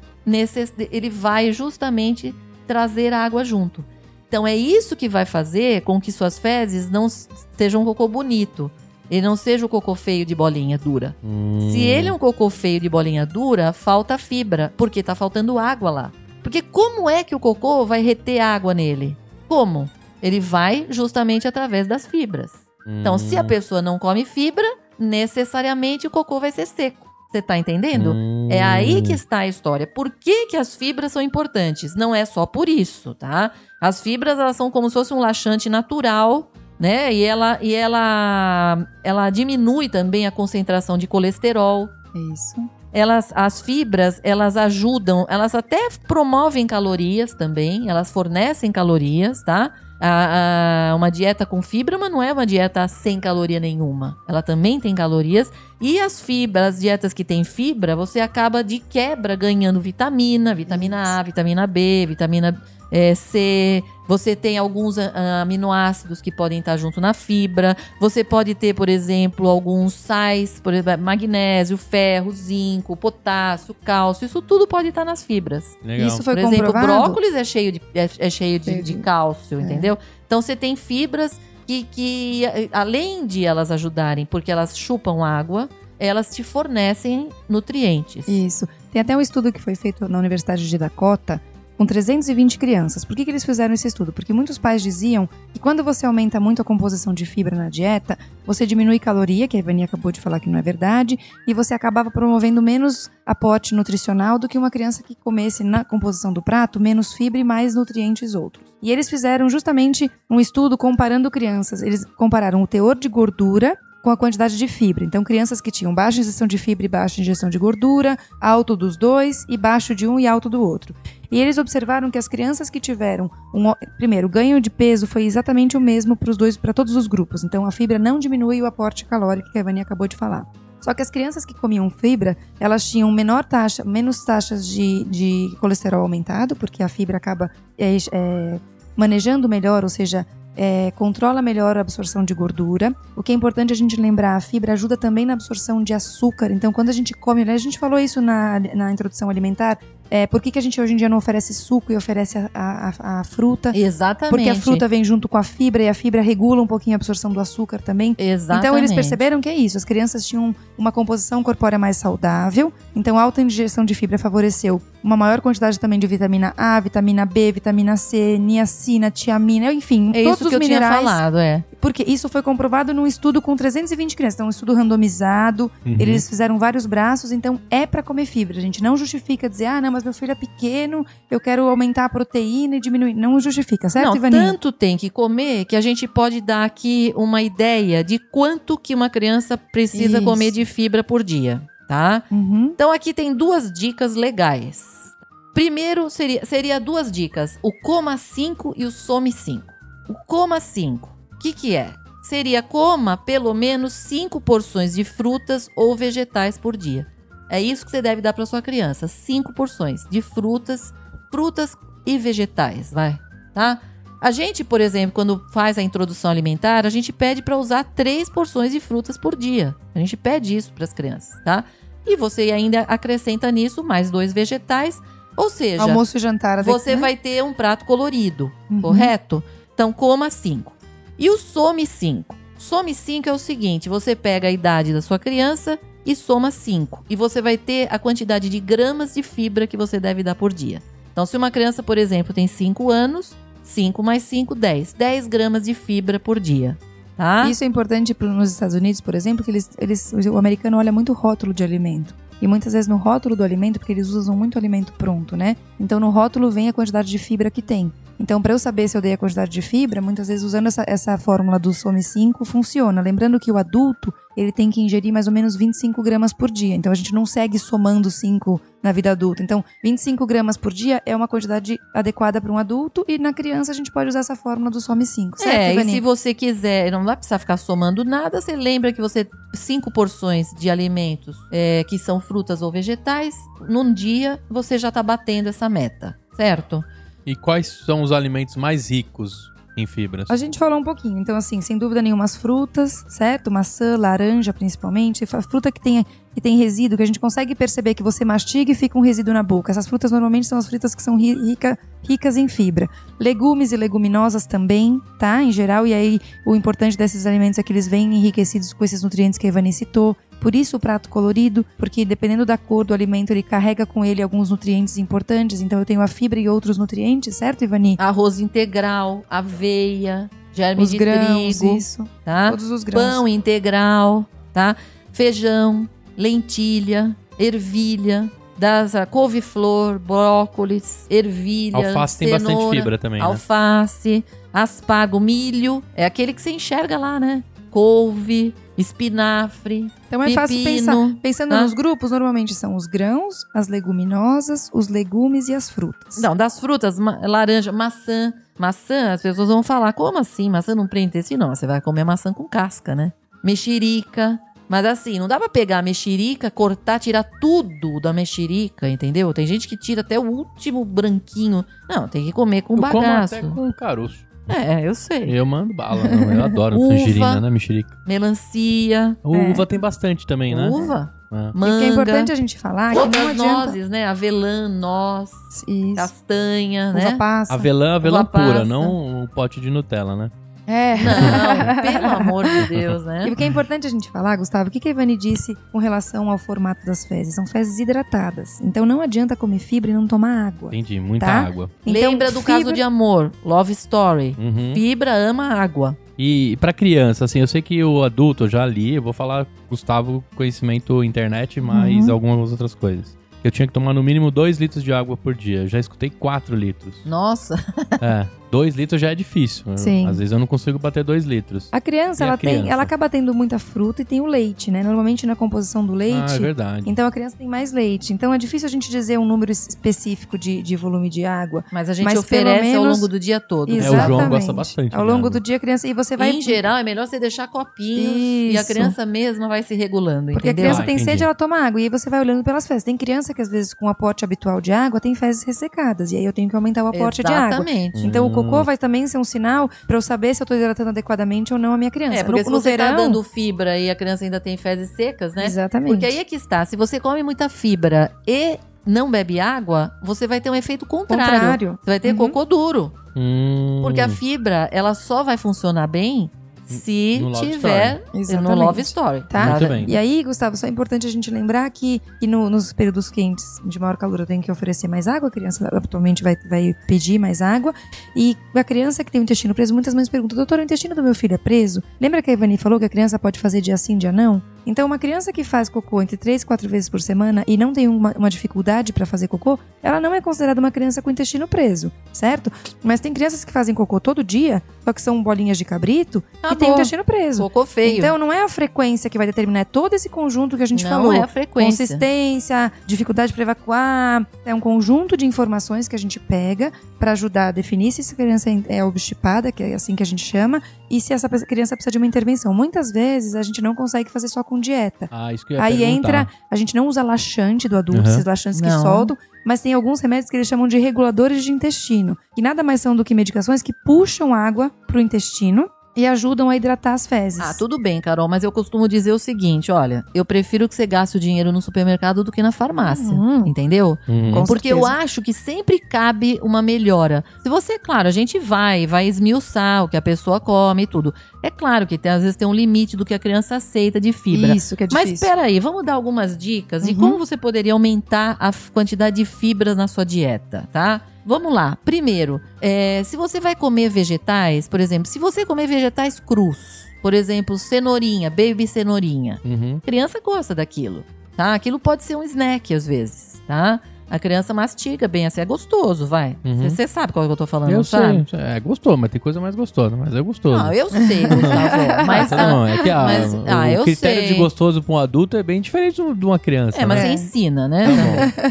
ele vai justamente trazer água junto. Então é isso que vai fazer com que suas fezes não sejam um cocô bonito. Ele não seja o cocô feio de bolinha dura. Hum. Se ele é um cocô feio de bolinha dura, falta fibra, porque tá faltando água lá. Porque como é que o cocô vai reter água nele? Como? Ele vai justamente através das fibras. Então, se a Hum. pessoa não come fibra, necessariamente o cocô vai ser seco. Você tá entendendo? Hum. É aí que está a história. Por que, que as fibras são importantes? Não é só por isso, tá? As fibras, elas são como se fosse um laxante natural, né? E ela, e ela, ela diminui também a concentração de colesterol. Isso. Elas, as fibras, elas ajudam, elas até promovem calorias também, elas fornecem calorias, tá? A- a- uma dieta com fibra, mas não é uma dieta sem caloria nenhuma. Ela também tem calorias. E as fibras, as dietas que têm fibra, você acaba de quebra ganhando vitamina, vitamina A, vitamina B, vitamina eh, C. Você tem alguns aminoácidos que podem estar junto na fibra. Você pode ter, por exemplo, alguns sais, por exemplo, magnésio, ferro, zinco, potássio, cálcio. Isso tudo pode estar nas fibras. Legal. Isso foi Por exemplo, o comprovado? brócolis é cheio de, é, é cheio de, de cálcio, É. entendeu? Então você tem fibras que, que, além de elas ajudarem, porque elas chupam água, elas te fornecem nutrientes. Isso. Tem até um estudo que foi feito na Universidade de Dakota com 320 crianças. Por que, que eles fizeram esse estudo? Porque muitos pais diziam que quando você aumenta muito a composição de fibra na dieta, você diminui caloria, que a Ivani acabou de falar que não é verdade, e você acabava promovendo menos aporte nutricional do que uma criança que comesse na composição do prato menos fibra e mais nutrientes outros. E eles fizeram justamente um estudo comparando crianças. Eles compararam o teor de gordura com a quantidade de fibra. Então, crianças que tinham baixa ingestão de fibra e baixa ingestão de gordura, alto dos dois e baixo de um e alto do outro. E eles observaram que as crianças que tiveram um, primeiro, o ganho de peso foi exatamente o mesmo para os dois, para todos os grupos. Então, a fibra não diminui o aporte calórico que a Ivani acabou de falar. Só que as crianças que comiam fibra, elas tinham menor taxa, menos taxas de, de colesterol aumentado, porque a fibra acaba é, é, manejando melhor, ou seja, é, controla melhor a absorção de gordura. O que é importante a gente lembrar, a fibra ajuda também na absorção de açúcar. Então, quando a gente come, né, a gente falou isso na, na introdução alimentar, é, por que, que a gente hoje em dia não oferece suco e oferece a, a, a- fruta? Exatamente. Porque a fruta vem junto com a fibra e a fibra regula um pouquinho a absorção do açúcar também. Exatamente. Então eles perceberam que é isso. As crianças tinham uma composição corpórea mais saudável. Então a alta ingestão de fibra favoreceu uma maior quantidade também de vitamina A, vitamina B, vitamina C, niacina, tiamina, enfim, É todos isso os que eu minerais. tinha falado, é. Porque isso foi comprovado num estudo com 320 crianças. Então um estudo randomizado. Uhum. Eles fizeram vários braços. Então é para comer fibra. A gente não justifica dizer, ah, não, mas meu filho é pequeno, eu quero aumentar a proteína e diminuir. Não justifica, certo, Não, Ivaninha? tanto tem que comer que a gente pode dar aqui uma ideia de quanto que uma criança precisa Isso. comer de fibra por dia, tá? Uhum. Então aqui tem duas dicas legais. Primeiro seria, seria duas dicas: o coma 5 e o some 5. O coma 5, o que, que é? Seria coma pelo menos 5 porções de frutas ou vegetais por dia. É isso que você deve dar para sua criança: 5 porções de frutas, frutas e vegetais, vai, tá? A gente, por exemplo, quando faz a introdução alimentar, a gente pede para usar três porções de frutas por dia. A gente pede isso para as crianças, tá? E você ainda acrescenta nisso mais dois vegetais, ou seja, Almoço e jantar. você né? vai ter um prato colorido, Uhum. correto? Então coma 5. E o some 5? Some 5 é o seguinte: você pega a idade da sua criança e soma 5. E você vai ter a quantidade de gramas de fibra que você deve dar por dia. Então, se uma criança, por exemplo, tem 5 anos, 5 mais 5, 10. 10 gramas de fibra por dia. Tá? Isso é importante nos Estados Unidos, por exemplo, que eles, eles, o americano olha muito rótulo de alimento. E muitas vezes no rótulo do alimento, porque eles usam muito alimento pronto, né? Então no rótulo vem a quantidade de fibra que tem. Então, para eu saber se eu dei a quantidade de fibra, muitas vezes usando essa, essa fórmula do SOME 5 funciona. Lembrando que o adulto ele tem que ingerir mais ou menos 25 gramas por dia. Então a gente não segue somando 5 na vida adulta. Então, 25 gramas por dia é uma quantidade adequada para um adulto e na criança a gente pode usar essa fórmula do SOME 5. Certo, É, e se você quiser, não vai precisar ficar somando nada, você lembra que você cinco porções de alimentos é, que são frutas ou vegetais, num dia você já tá batendo essa meta, certo? E quais são os alimentos mais ricos em fibras? A gente falou um pouquinho. Então, assim, sem dúvida nenhuma, as frutas, certo? Maçã, laranja, principalmente. Fruta que tem, que tem resíduo, que a gente consegue perceber que você mastiga e fica um resíduo na boca. Essas frutas normalmente são as frutas que são ri- rica- ricas em fibra. Legumes e leguminosas também, tá? Em geral. E aí, o importante desses alimentos é que eles vêm enriquecidos com esses nutrientes que a Ivani citou. Por isso o prato colorido, porque dependendo da cor do alimento, ele carrega com ele alguns nutrientes importantes. Então eu tenho a fibra e outros nutrientes, certo, Ivani? Arroz integral, aveia, germe Os de grãos, trigo, isso. tá? Todos os grãos. Pão integral, tá? Feijão, lentilha, ervilha, das a couve-flor, brócolis, ervilha, Alface tem bastante cenoura, fibra também, né? Alface, aspargo, milho, é aquele que você enxerga lá, né? Couve, espinafre, Então é fácil pepino, pensar. Pensando tá? nos grupos, normalmente são os grãos, as leguminosas, os legumes e as frutas. Não, das frutas, ma- laranja, maçã. Maçã, as pessoas vão falar, como assim? Maçã não prende intestino? Não, você vai comer maçã com casca, né? Mexerica. Mas assim, não dá pra pegar a mexerica, cortar, tirar tudo da mexerica, entendeu? Tem gente que tira até o último branquinho. Não, tem que comer com eu como bagaço. até com caroço. É, eu sei. Eu mando bala, não, eu adoro *laughs* Uva. tangerina, né, mexerica? Melancia, Uva tem bastante também, né? uva, É. E o manga. que é importante a gente falar é que não adianta. nozes, né? Avelã, noz, Isso. castanha, Uva né? passa. Avelã, avelã Uva pura, passa. não um pote de Nutella, né? É. Não, pelo amor de Deus, né? E o que é importante a gente falar, Gustavo, o que que a Ivani disse com relação ao formato das fezes? São fezes hidratadas. Então não adianta comer fibra e não tomar água. Entendi, muita Tá? água. Então, Lembra do fibra- caso de amor, Love Story. Uhum. Fibra ama água. E pra criança, assim, eu sei que o adulto eu já li, eu vou falar, Gustavo, conhecimento internet, mais Uhum. algumas outras coisas. Eu tinha que tomar no mínimo 2 litros de água por dia. Eu já escutei 4 litros. Nossa, é, 2 litros já é difícil. Eu- Sim. Às vezes eu não consigo bater 2 litros. A criança, E a ela tem, criança? ela acaba tendo muita fruta e tem o leite, né? Normalmente na composição do leite, Ah, é verdade. então a criança tem mais leite. Então é difícil a gente dizer um número específico de, de volume de água. mas a gente Mas oferece ao menos- longo do dia todo. É, o João Exatamente. gosta bastante Ao longo do dia a criança e você vai Em geral, é melhor você deixar copinhos e a Isso. criança mesma vai se regulando, Porque a entendeu? criança Ah, tem entendi. sede, ela toma água. E aí você vai olhando pelas fezes. Tem criança que, às vezes, com o aporte habitual de água, tem fezes ressecadas. E aí eu tenho que aumentar o aporte de água. Exatamente. Então o Hum. cocô vai também ser um sinal pra eu saber se eu tô hidratando adequadamente ou não a minha criança. É, porque no, se no você verão, tá dando fibra e a criança ainda tem fezes secas, né? Exatamente. Porque aí é que está. Se você come muita fibra e não bebe água, você vai ter um efeito contrário. Contrário. Você vai ter Uhum. cocô duro. Hum, Porque a fibra, ela só vai funcionar bem se No tiver no. Love Story. Tá? Muito bem. E aí, Gustavo, só é importante a gente lembrar que, que no- nos períodos quentes de maior calor eu tenho que oferecer mais água, a criança atualmente vai, vai pedir mais água. E a criança que tem o intestino preso, muitas mães perguntam, doutor, o intestino do meu filho é preso? Lembra que a Ivani falou que a criança pode fazer dia sim, dia não? Então, uma criança que faz cocô entre 3 e 4 vezes por semana e não tem uma, uma dificuldade para fazer cocô, ela não é considerada uma criança com intestino preso, certo? Mas tem crianças que fazem cocô todo dia, só que são bolinhas de cabrito e tem intestino preso. Cocô feio. Então não é a frequência que vai determinar, é todo esse conjunto que a gente não falou. é a frequência. Consistência, dificuldade para evacuar, é um conjunto de informações que a gente pega para ajudar a definir se essa criança é obstipada, que é assim que a gente chama, e se essa criança precisa de uma intervenção. Muitas vezes a gente não consegue fazer só com dieta. Ah, isso que eu ia Aí perguntar. entra, a gente não usa laxante do adulto, Uhum. esses laxantes que Não. soltam, mas tem alguns remédios que eles chamam de reguladores de intestino, que nada mais são do que medicações que puxam água pro intestino e ajudam a hidratar as fezes. Ah, tudo bem, Carol, mas eu costumo dizer o seguinte: olha, eu prefiro que você gaste o dinheiro no supermercado do que na farmácia. Uhum. Entendeu? Uhum. Porque eu acho que sempre cabe uma melhora. Se você, claro, a gente vai, vai esmiuçar o que a pessoa come e tudo. É claro que tem, às vezes tem um limite do que a criança aceita de fibra. Isso que é Mas difícil. peraí, vamos dar algumas dicas de Uhum. como você poderia aumentar a quantidade de fibras na sua dieta, tá? Vamos lá. Primeiro, é, se você vai comer vegetais, por exemplo, se você comer vegetais crus, por exemplo, cenourinha, baby cenourinha, Uhum. criança gosta daquilo, tá? Aquilo pode ser um snack às vezes, tá? A criança mastiga bem, assim, é gostoso, vai. Uhum. Você sabe qual que eu tô falando, Eu não sabe? sei. É gostoso, mas tem coisa mais gostosa, mas é gostoso. Não, eu sei, Gustavo, *laughs* mas... Ah, não, é que a- mas- o ah, eu critério sei. de gostoso pra um adulto é bem diferente de uma criança. É, mas né? você ensina, né?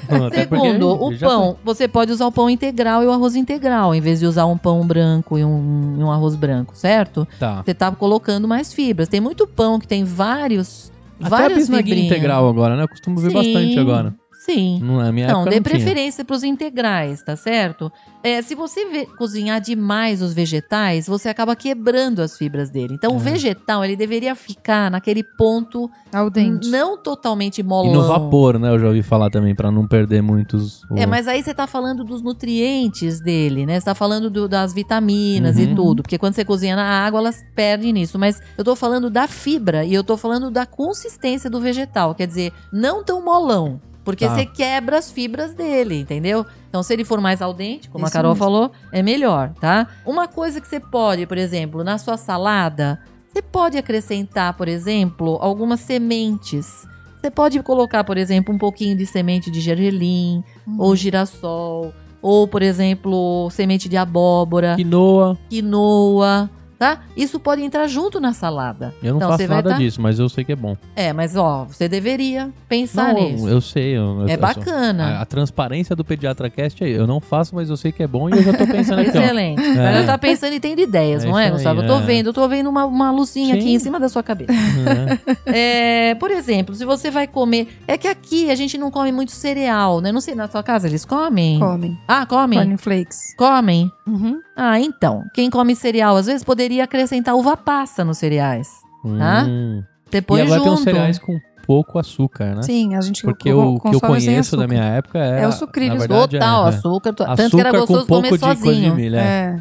Tá *laughs* porque Segundo, o pão, você pode usar o pão integral e o arroz integral, em vez de usar um pão branco e um, um arroz branco, certo? Tá. Você tá colocando mais fibras. Tem muito pão que tem vários, Até a bisnaguinha fibrinhas. integral agora, né? Eu costumo ver Sim, bastante agora. Sim. Não, na minha Não, dê não preferência para os integrais, tá certo? É, se você cozinhar demais os vegetais, você acaba quebrando as fibras dele. Então, o É. vegetal, ele deveria ficar naquele ponto Ao dente. não totalmente E molão. no vapor, né? Eu já ouvi falar também, pra não perder muitos... o- É, mas aí você tá falando dos nutrientes dele, né? Você tá falando do- das vitaminas Uhum. e tudo. Porque quando você cozinha na água, elas perdem nisso. Mas eu tô falando da fibra e eu tô falando da consistência do vegetal. Quer dizer, não tão molão. Porque Tá. você quebra as fibras dele, entendeu? Então, se ele for mais al dente, como a Isso Carol mesmo. falou, é melhor, tá? Uma coisa que você pode, por exemplo, na sua salada, você pode acrescentar, por exemplo, algumas sementes. Você pode colocar, por exemplo, um pouquinho de semente de gergelim, Hum. ou girassol, ou, por exemplo, semente de abóbora, Quinoa, quinoa, tá? Isso pode entrar junto na salada. eu não Então, faço nada tá- disso, mas eu sei que é bom. É, mas ó, você deveria pensar Não, nisso. eu sei. eu- eu- É eu bacana. A, a transparência do Pediatra Cast é eu não faço, mas eu sei que é bom e eu já tô pensando aqui, ó. Excelente. Mas eu tá pensando e tendo ideias, É não é, isso aí, Gustavo? eu tô é. vendo, eu tô vendo uma, uma luzinha aqui Sim. em cima da sua cabeça. É. *laughs* É, por exemplo, se você vai comer. É que aqui a gente não come muito cereal, né? Não sei, na sua casa eles comem? Comem. Ah, comem? Corn flakes. Comem. Uhum. Ah, então. Quem come cereal, às vezes poderia acrescentar uva passa nos cereais. Tá? Hum. Você E põe agora tem uns junto. cereais com pouco açúcar, né? Sim, a gente Porque o que eu conheço da açúcar. minha época é. É o sucrilhos. verdade, Total, é, açúcar. to- é. Tanto que era Açúcar gostoso com pouco comer de coisa de sozinho. milho. É.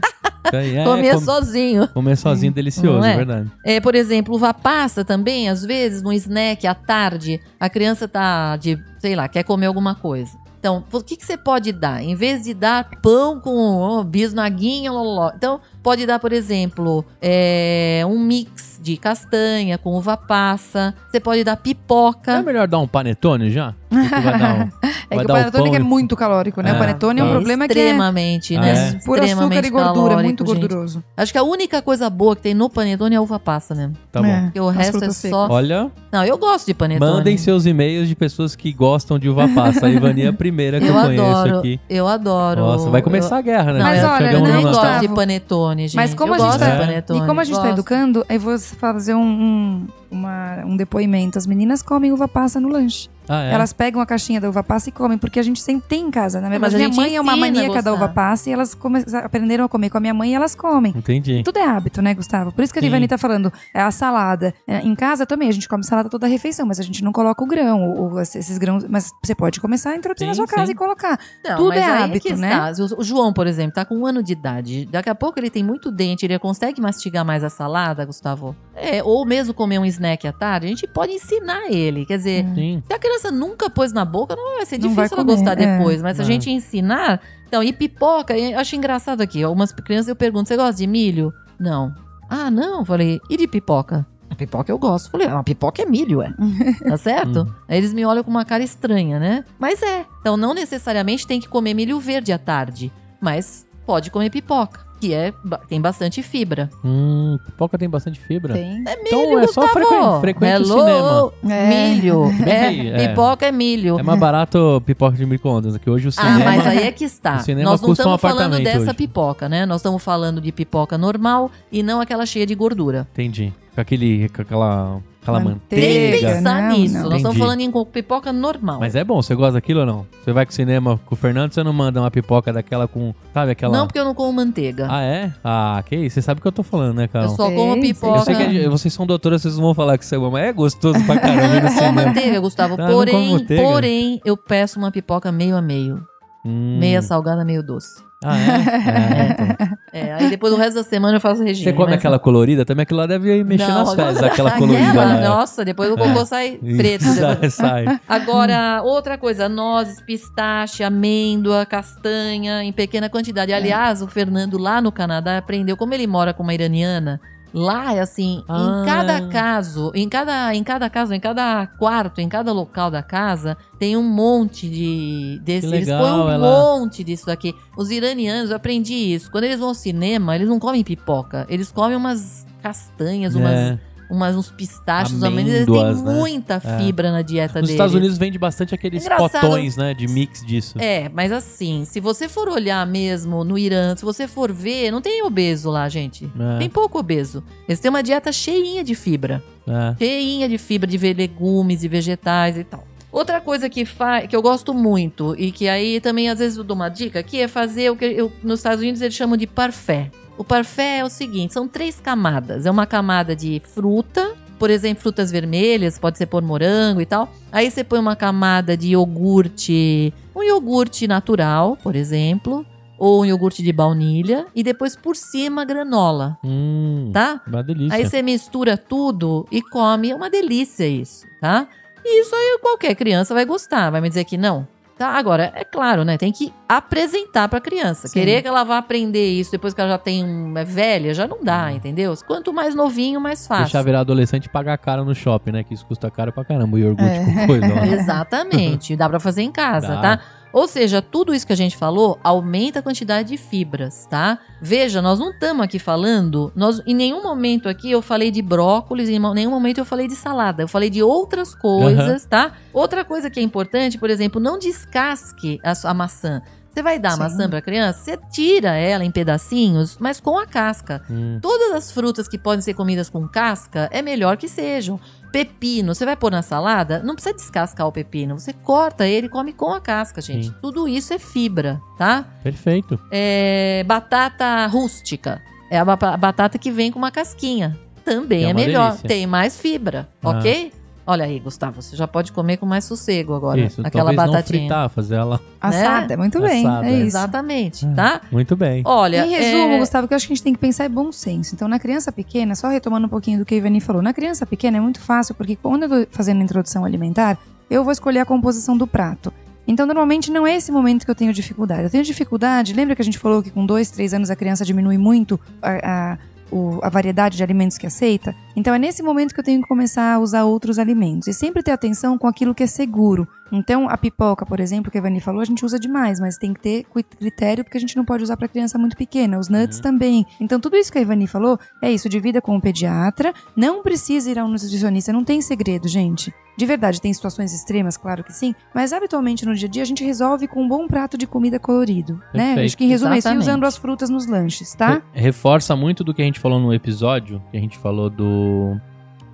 É. É, comer com- sozinho. Comer sozinho delicioso, Não é? é verdade. É, por exemplo, uva passa também, às vezes, no snack à tarde, a criança tá de, sei lá, quer comer alguma coisa. Então, o que, que você pode dar? Em vez de dar pão com oh, bisnaguinha, loló. Então, pode dar, por exemplo, é, um mix de castanha com uva passa. Você pode dar Não é pipoca. melhor dar um panetone já? O que que vai dar um- *laughs* É vai que dar o panetone que é pão e- muito calórico, né? É, o panetone é um problema que é extremamente, Ah, né? é? açúcar Extremamente e gordura, calórico, muito gente. gorduroso. Acho que a única coisa boa que tem no panetone é a uva passa mesmo. Tá bom. É, Porque o as resto é só. Olha, Não, eu gosto de panetone. mandem seus e-mails de pessoas que gostam de uva passa. A Ivani é a primeira que eu, Eu conheço adoro. aqui. Eu adoro. Nossa, vai começar a guerra, né? Não, Mas eu, olha, eu né, nem no gosto de panetone, gente. Mas como eu a gente gosto tá- de panetone. E como a gente tá educando, eu vou fazer um, uma- um depoimento. As meninas comem uva passa no lanche. Ah, é? Elas pegam a caixinha da uva passa e comem, porque a gente sempre tem em casa. Na mas verdade, a minha mãe é uma maníaca da uva passa e elas come- aprenderam a comer com a minha mãe e elas comem. Entendi. Tudo é hábito, né, Gustavo? Por isso que a Sim. Ivani tá falando. É a salada. É, em casa também, a gente come salada toda a refeição, mas a gente não coloca o grão, ou, ou esses grãos. Mas você pode começar a introduzir na Sim, sua casa sim. e colocar. Não, Tudo mas é aí hábito, que né? está. O o João, por exemplo, tá com um ano de idade. Daqui a pouco ele tem muito dente, ele consegue mastigar mais a salada, Gustavo. É, ou mesmo comer um snack à tarde, a gente pode ensinar ele. Quer dizer, Sim. se a criança nunca pôs na boca, não vai ser Não difícil vai ela comer, gostar é. depois. Mas se a É. gente ensinar. Então, e pipoca, eu acho engraçado aqui. Algumas crianças eu pergunto: você gosta de milho? Não. Ah, não. Falei, e de pipoca? A pipoca eu gosto. Falei, ah, pipoca é milho, é. *laughs* Tá certo? Hum. Aí eles me olham com uma cara estranha, né? Mas é. Então não necessariamente tem que comer milho verde à tarde. Mas pode comer pipoca, que é, tem bastante fibra. Hum, pipoca tem bastante fibra. Tem. É milho, Então é só frequente o Hello, É. Milho. *laughs* É, é. pipoca é milho. É mais barato pipoca de micro-ondas, que hoje o Ah, cinema... mas aí é que está. o cinema Nós não custa um estamos falando dessa hoje. pipoca, né? Nós estamos falando de pipoca normal e não aquela cheia de gordura. Entendi. Com, aquele, com aquela, aquela Manteiga. Tem que manteiga. pensar não, nisso. não. Nós estamos falando em pipoca normal. Mas é bom, você gosta daquilo ou não? Você vai pro cinema com o Fernando, você não manda uma pipoca daquela com... Sabe aquela... Não porque eu não como manteiga. Ah, é? Ah, que isso? Você sabe o que eu tô falando, né, eu Carol? só Sei, como pipoca. Eu sei que é- vocês são doutoras, vocês não vão falar que isso é bom, mas é gostoso pra *laughs* caramba no Com cinema. manteiga, Gustavo. Ah, não porém, manteiga? porém, eu peço uma pipoca meio a meio. Hum. Meia salgada, meio doce. Ah, *laughs* é? é então. É, aí depois do resto da semana eu faço regime. Você come mas- aquela colorida? Também aquilo lá deve mexer Não, nas fezes, aquela *laughs* colorida Aquela, lá. é. Nossa, depois o cocô sai *laughs* preto. sai, sai. Agora, outra coisa, nozes, pistache, amêndoa, castanha, em pequena quantidade. É. Aliás, o Fernando lá no Canadá aprendeu, como ele mora com uma iraniana, lá é assim, Ah. em cada caso, em cada, em cada caso, em cada quarto, em cada local da casa, tem um monte de desse. Que eles põem um ela- monte disso daqui. Os iranianos, eu aprendi isso. Quando eles vão ao cinema, eles não comem pipoca, eles comem umas castanhas, umas, É. umas uns pistachos, amêndoas, eles Amêndoas, têm né? muita É. fibra na dieta Nos deles. Estados Unidos vende bastante aqueles Engraçado. potões, né? De mix disso. É, mas assim, se você for olhar mesmo no Irã, se você for ver, não tem obeso lá, gente. É, Tem pouco obeso. Eles têm uma dieta cheinha de fibra. é. Cheinha de fibra, de legumes e vegetais e tal. Outra coisa que, fa que eu gosto muito e que aí também às vezes eu dou uma dica aqui é fazer o que eu, nos Estados Unidos eles chamam de parfait. O parfait é o seguinte, são três camadas. É uma camada de fruta, por exemplo, frutas vermelhas, pode ser por morango e tal. Aí você põe uma camada de iogurte, um iogurte natural, por exemplo, ou um iogurte de baunilha e depois por cima granola, Hum, tá? Uma delícia. Aí você mistura tudo e come, é uma delícia isso, tá? E isso aí qualquer criança vai gostar, vai me dizer que não. Tá, agora, é claro, né? Tem que apresentar pra criança. Sim. Querer que ela vá aprender isso depois que ela já tem um, é velha, já não dá, entendeu? Quanto mais novinho, mais fácil. Deixar virar adolescente e pagar caro no shopping, né? Que isso custa caro pra caramba. O iogurte É. com coisa lá. *laughs* Exatamente. Dá pra fazer em casa, Dá. tá? Ou seja, tudo isso que a gente falou aumenta a quantidade de fibras, tá? Veja, nós não estamos aqui falando, nós em nenhum momento aqui eu falei de brócolis, em nenhum momento eu falei de salada, eu falei de outras coisas, tá? Outra coisa que é importante, por exemplo, não descasque a, a maçã. Você vai dar Sim. maçã pra criança, você tira ela em pedacinhos, mas com a casca. Hum, Todas as frutas que podem ser comidas com casca é melhor que sejam. Pepino, você vai pôr na salada, não precisa descascar o pepino, você corta ele e come com a casca, gente. Sim. Tudo isso é fibra, tá? perfeito. É, batata rústica, é a, ba- a batata que vem com uma casquinha. Também É é, melhor, delícia. tem mais fibra, Ah. ok? Olha aí, Gustavo, você já pode comer com mais sossego agora, isso, aquela talvez não batatinha. fritar, fazer ela Assada, muito bem. Assada, é é. isso. Exatamente, tá? muito bem. Olha, Em resumo, é, Gustavo, o que eu acho que a gente tem que pensar é bom senso. Então, na criança pequena, só retomando um pouquinho do que a Ivani falou, na criança pequena é muito fácil, porque quando eu tô fazendo a introdução alimentar, eu vou escolher a composição do prato. Então, normalmente não é esse momento que eu tenho dificuldade. Eu tenho dificuldade, lembra que a gente falou que com dois, três anos a criança diminui muito a, a- o- a variedade de alimentos que aceita? Então, é nesse momento que eu tenho que começar a usar outros alimentos. E sempre ter atenção com aquilo que é seguro. Então, a pipoca, por exemplo, que a Ivani falou, a gente usa demais, mas tem que ter critério, porque a gente não pode usar para criança muito pequena. Os nuts também. Então, tudo isso que a Ivani falou é isso, divida com o pediatra. Não precisa ir a um nutricionista, não tem segredo, gente. De verdade, tem situações extremas, claro que sim, mas habitualmente no dia a dia a gente resolve com um bom prato de comida colorido, né? Perfeito. Acho que em resumo é isso, usando as frutas nos lanches, tá? Re- Reforça muito do que a gente falou no episódio, que a gente falou do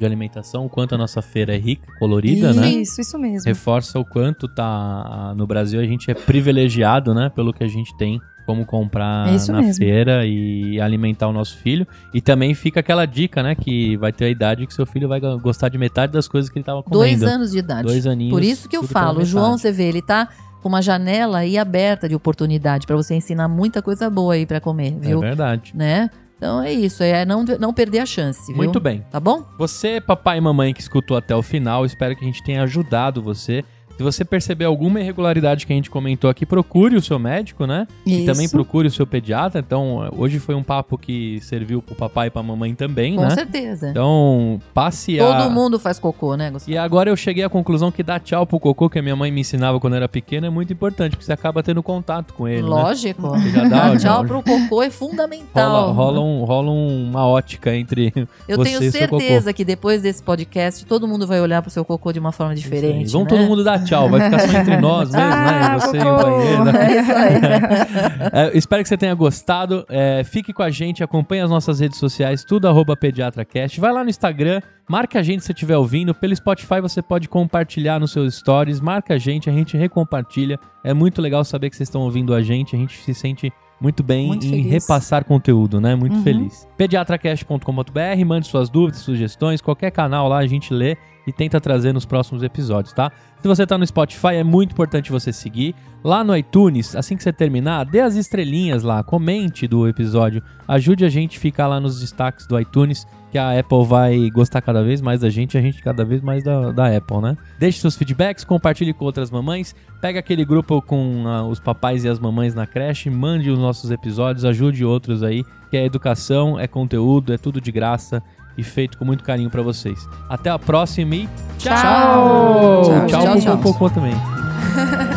de alimentação, o quanto a nossa feira é rica, colorida, né? Isso, isso mesmo. Reforça o quanto tá no Brasil a gente é privilegiado, né, pelo que a gente tem como comprar É isso na mesmo. feira e alimentar o nosso filho. E também fica aquela dica, né, que vai ter a idade que seu filho vai go- gostar de metade das coisas que ele tava comendo. dois anos de idade. Dois aninhos. Por isso que eu falo, o João, você vê, ele tá com uma janela aí aberta de oportunidade pra você ensinar muita coisa boa aí pra comer, É viu? verdade. né? Então é isso, é não, não perder a chance, viu? Muito bem. Tá bom? Você, papai e mamãe que escutou até o final, espero que a gente tenha ajudado você. Se você perceber alguma irregularidade que a gente comentou aqui, procure o seu médico, né? E Isso. também procure o seu pediatra. Então, hoje foi um papo que serviu pro papai e pra mamãe também, Com né? certeza. Então, passe a... Todo mundo faz cocô, né, Gustavo? E agora eu cheguei à conclusão que dar tchau pro cocô, que a minha mãe me ensinava quando era pequeno, é muito importante, porque você acaba tendo contato com ele, né? Lógico. Você já dá, *laughs* tchau pro cocô é fundamental. Rola, rola, um, rola um- uma ótica entre *laughs* Eu você tenho e seu cocô. certeza que depois desse podcast, todo mundo vai olhar pro seu cocô de uma forma diferente. Vamos né? todo mundo dar tchau, vai ficar só entre *laughs* nós mesmo, né? Ah, Você e o banheiro. né? *laughs* É isso aí. *laughs* É, espero que você tenha gostado. É, fique com a gente, acompanhe as nossas redes sociais, tudo arroba PediatraCast. Vai lá no Instagram, marca a gente se você estiver ouvindo. Pelo Spotify você pode compartilhar nos seus stories. Marca a gente, a gente recompartilha. É muito legal saber que vocês estão ouvindo a gente. A gente se sente muito bem Muito em feliz. repassar conteúdo, né? Muito Uhum. feliz. Pediatracast.com.br, mande suas dúvidas, sugestões, qualquer canal lá a gente lê e tenta trazer nos próximos episódios, tá? Se você tá no Spotify, é muito importante você seguir. Lá no iTunes, assim que você terminar, dê as estrelinhas lá, comente do episódio, ajude a gente a ficar lá nos destaques do iTunes, que a Apple vai gostar cada vez mais da gente a gente cada vez mais da, da Apple, né? Deixe seus feedbacks, compartilhe com outras mamães, pega aquele grupo com ah, os papais e as mamães na creche, mande os nossos episódios, ajude outros aí, que é educação, é conteúdo, é tudo de graça e feito com muito carinho para vocês. Até a próxima e tchau! Tchau, tchau, tchau, tchau, tchau. tchau. também. *laughs*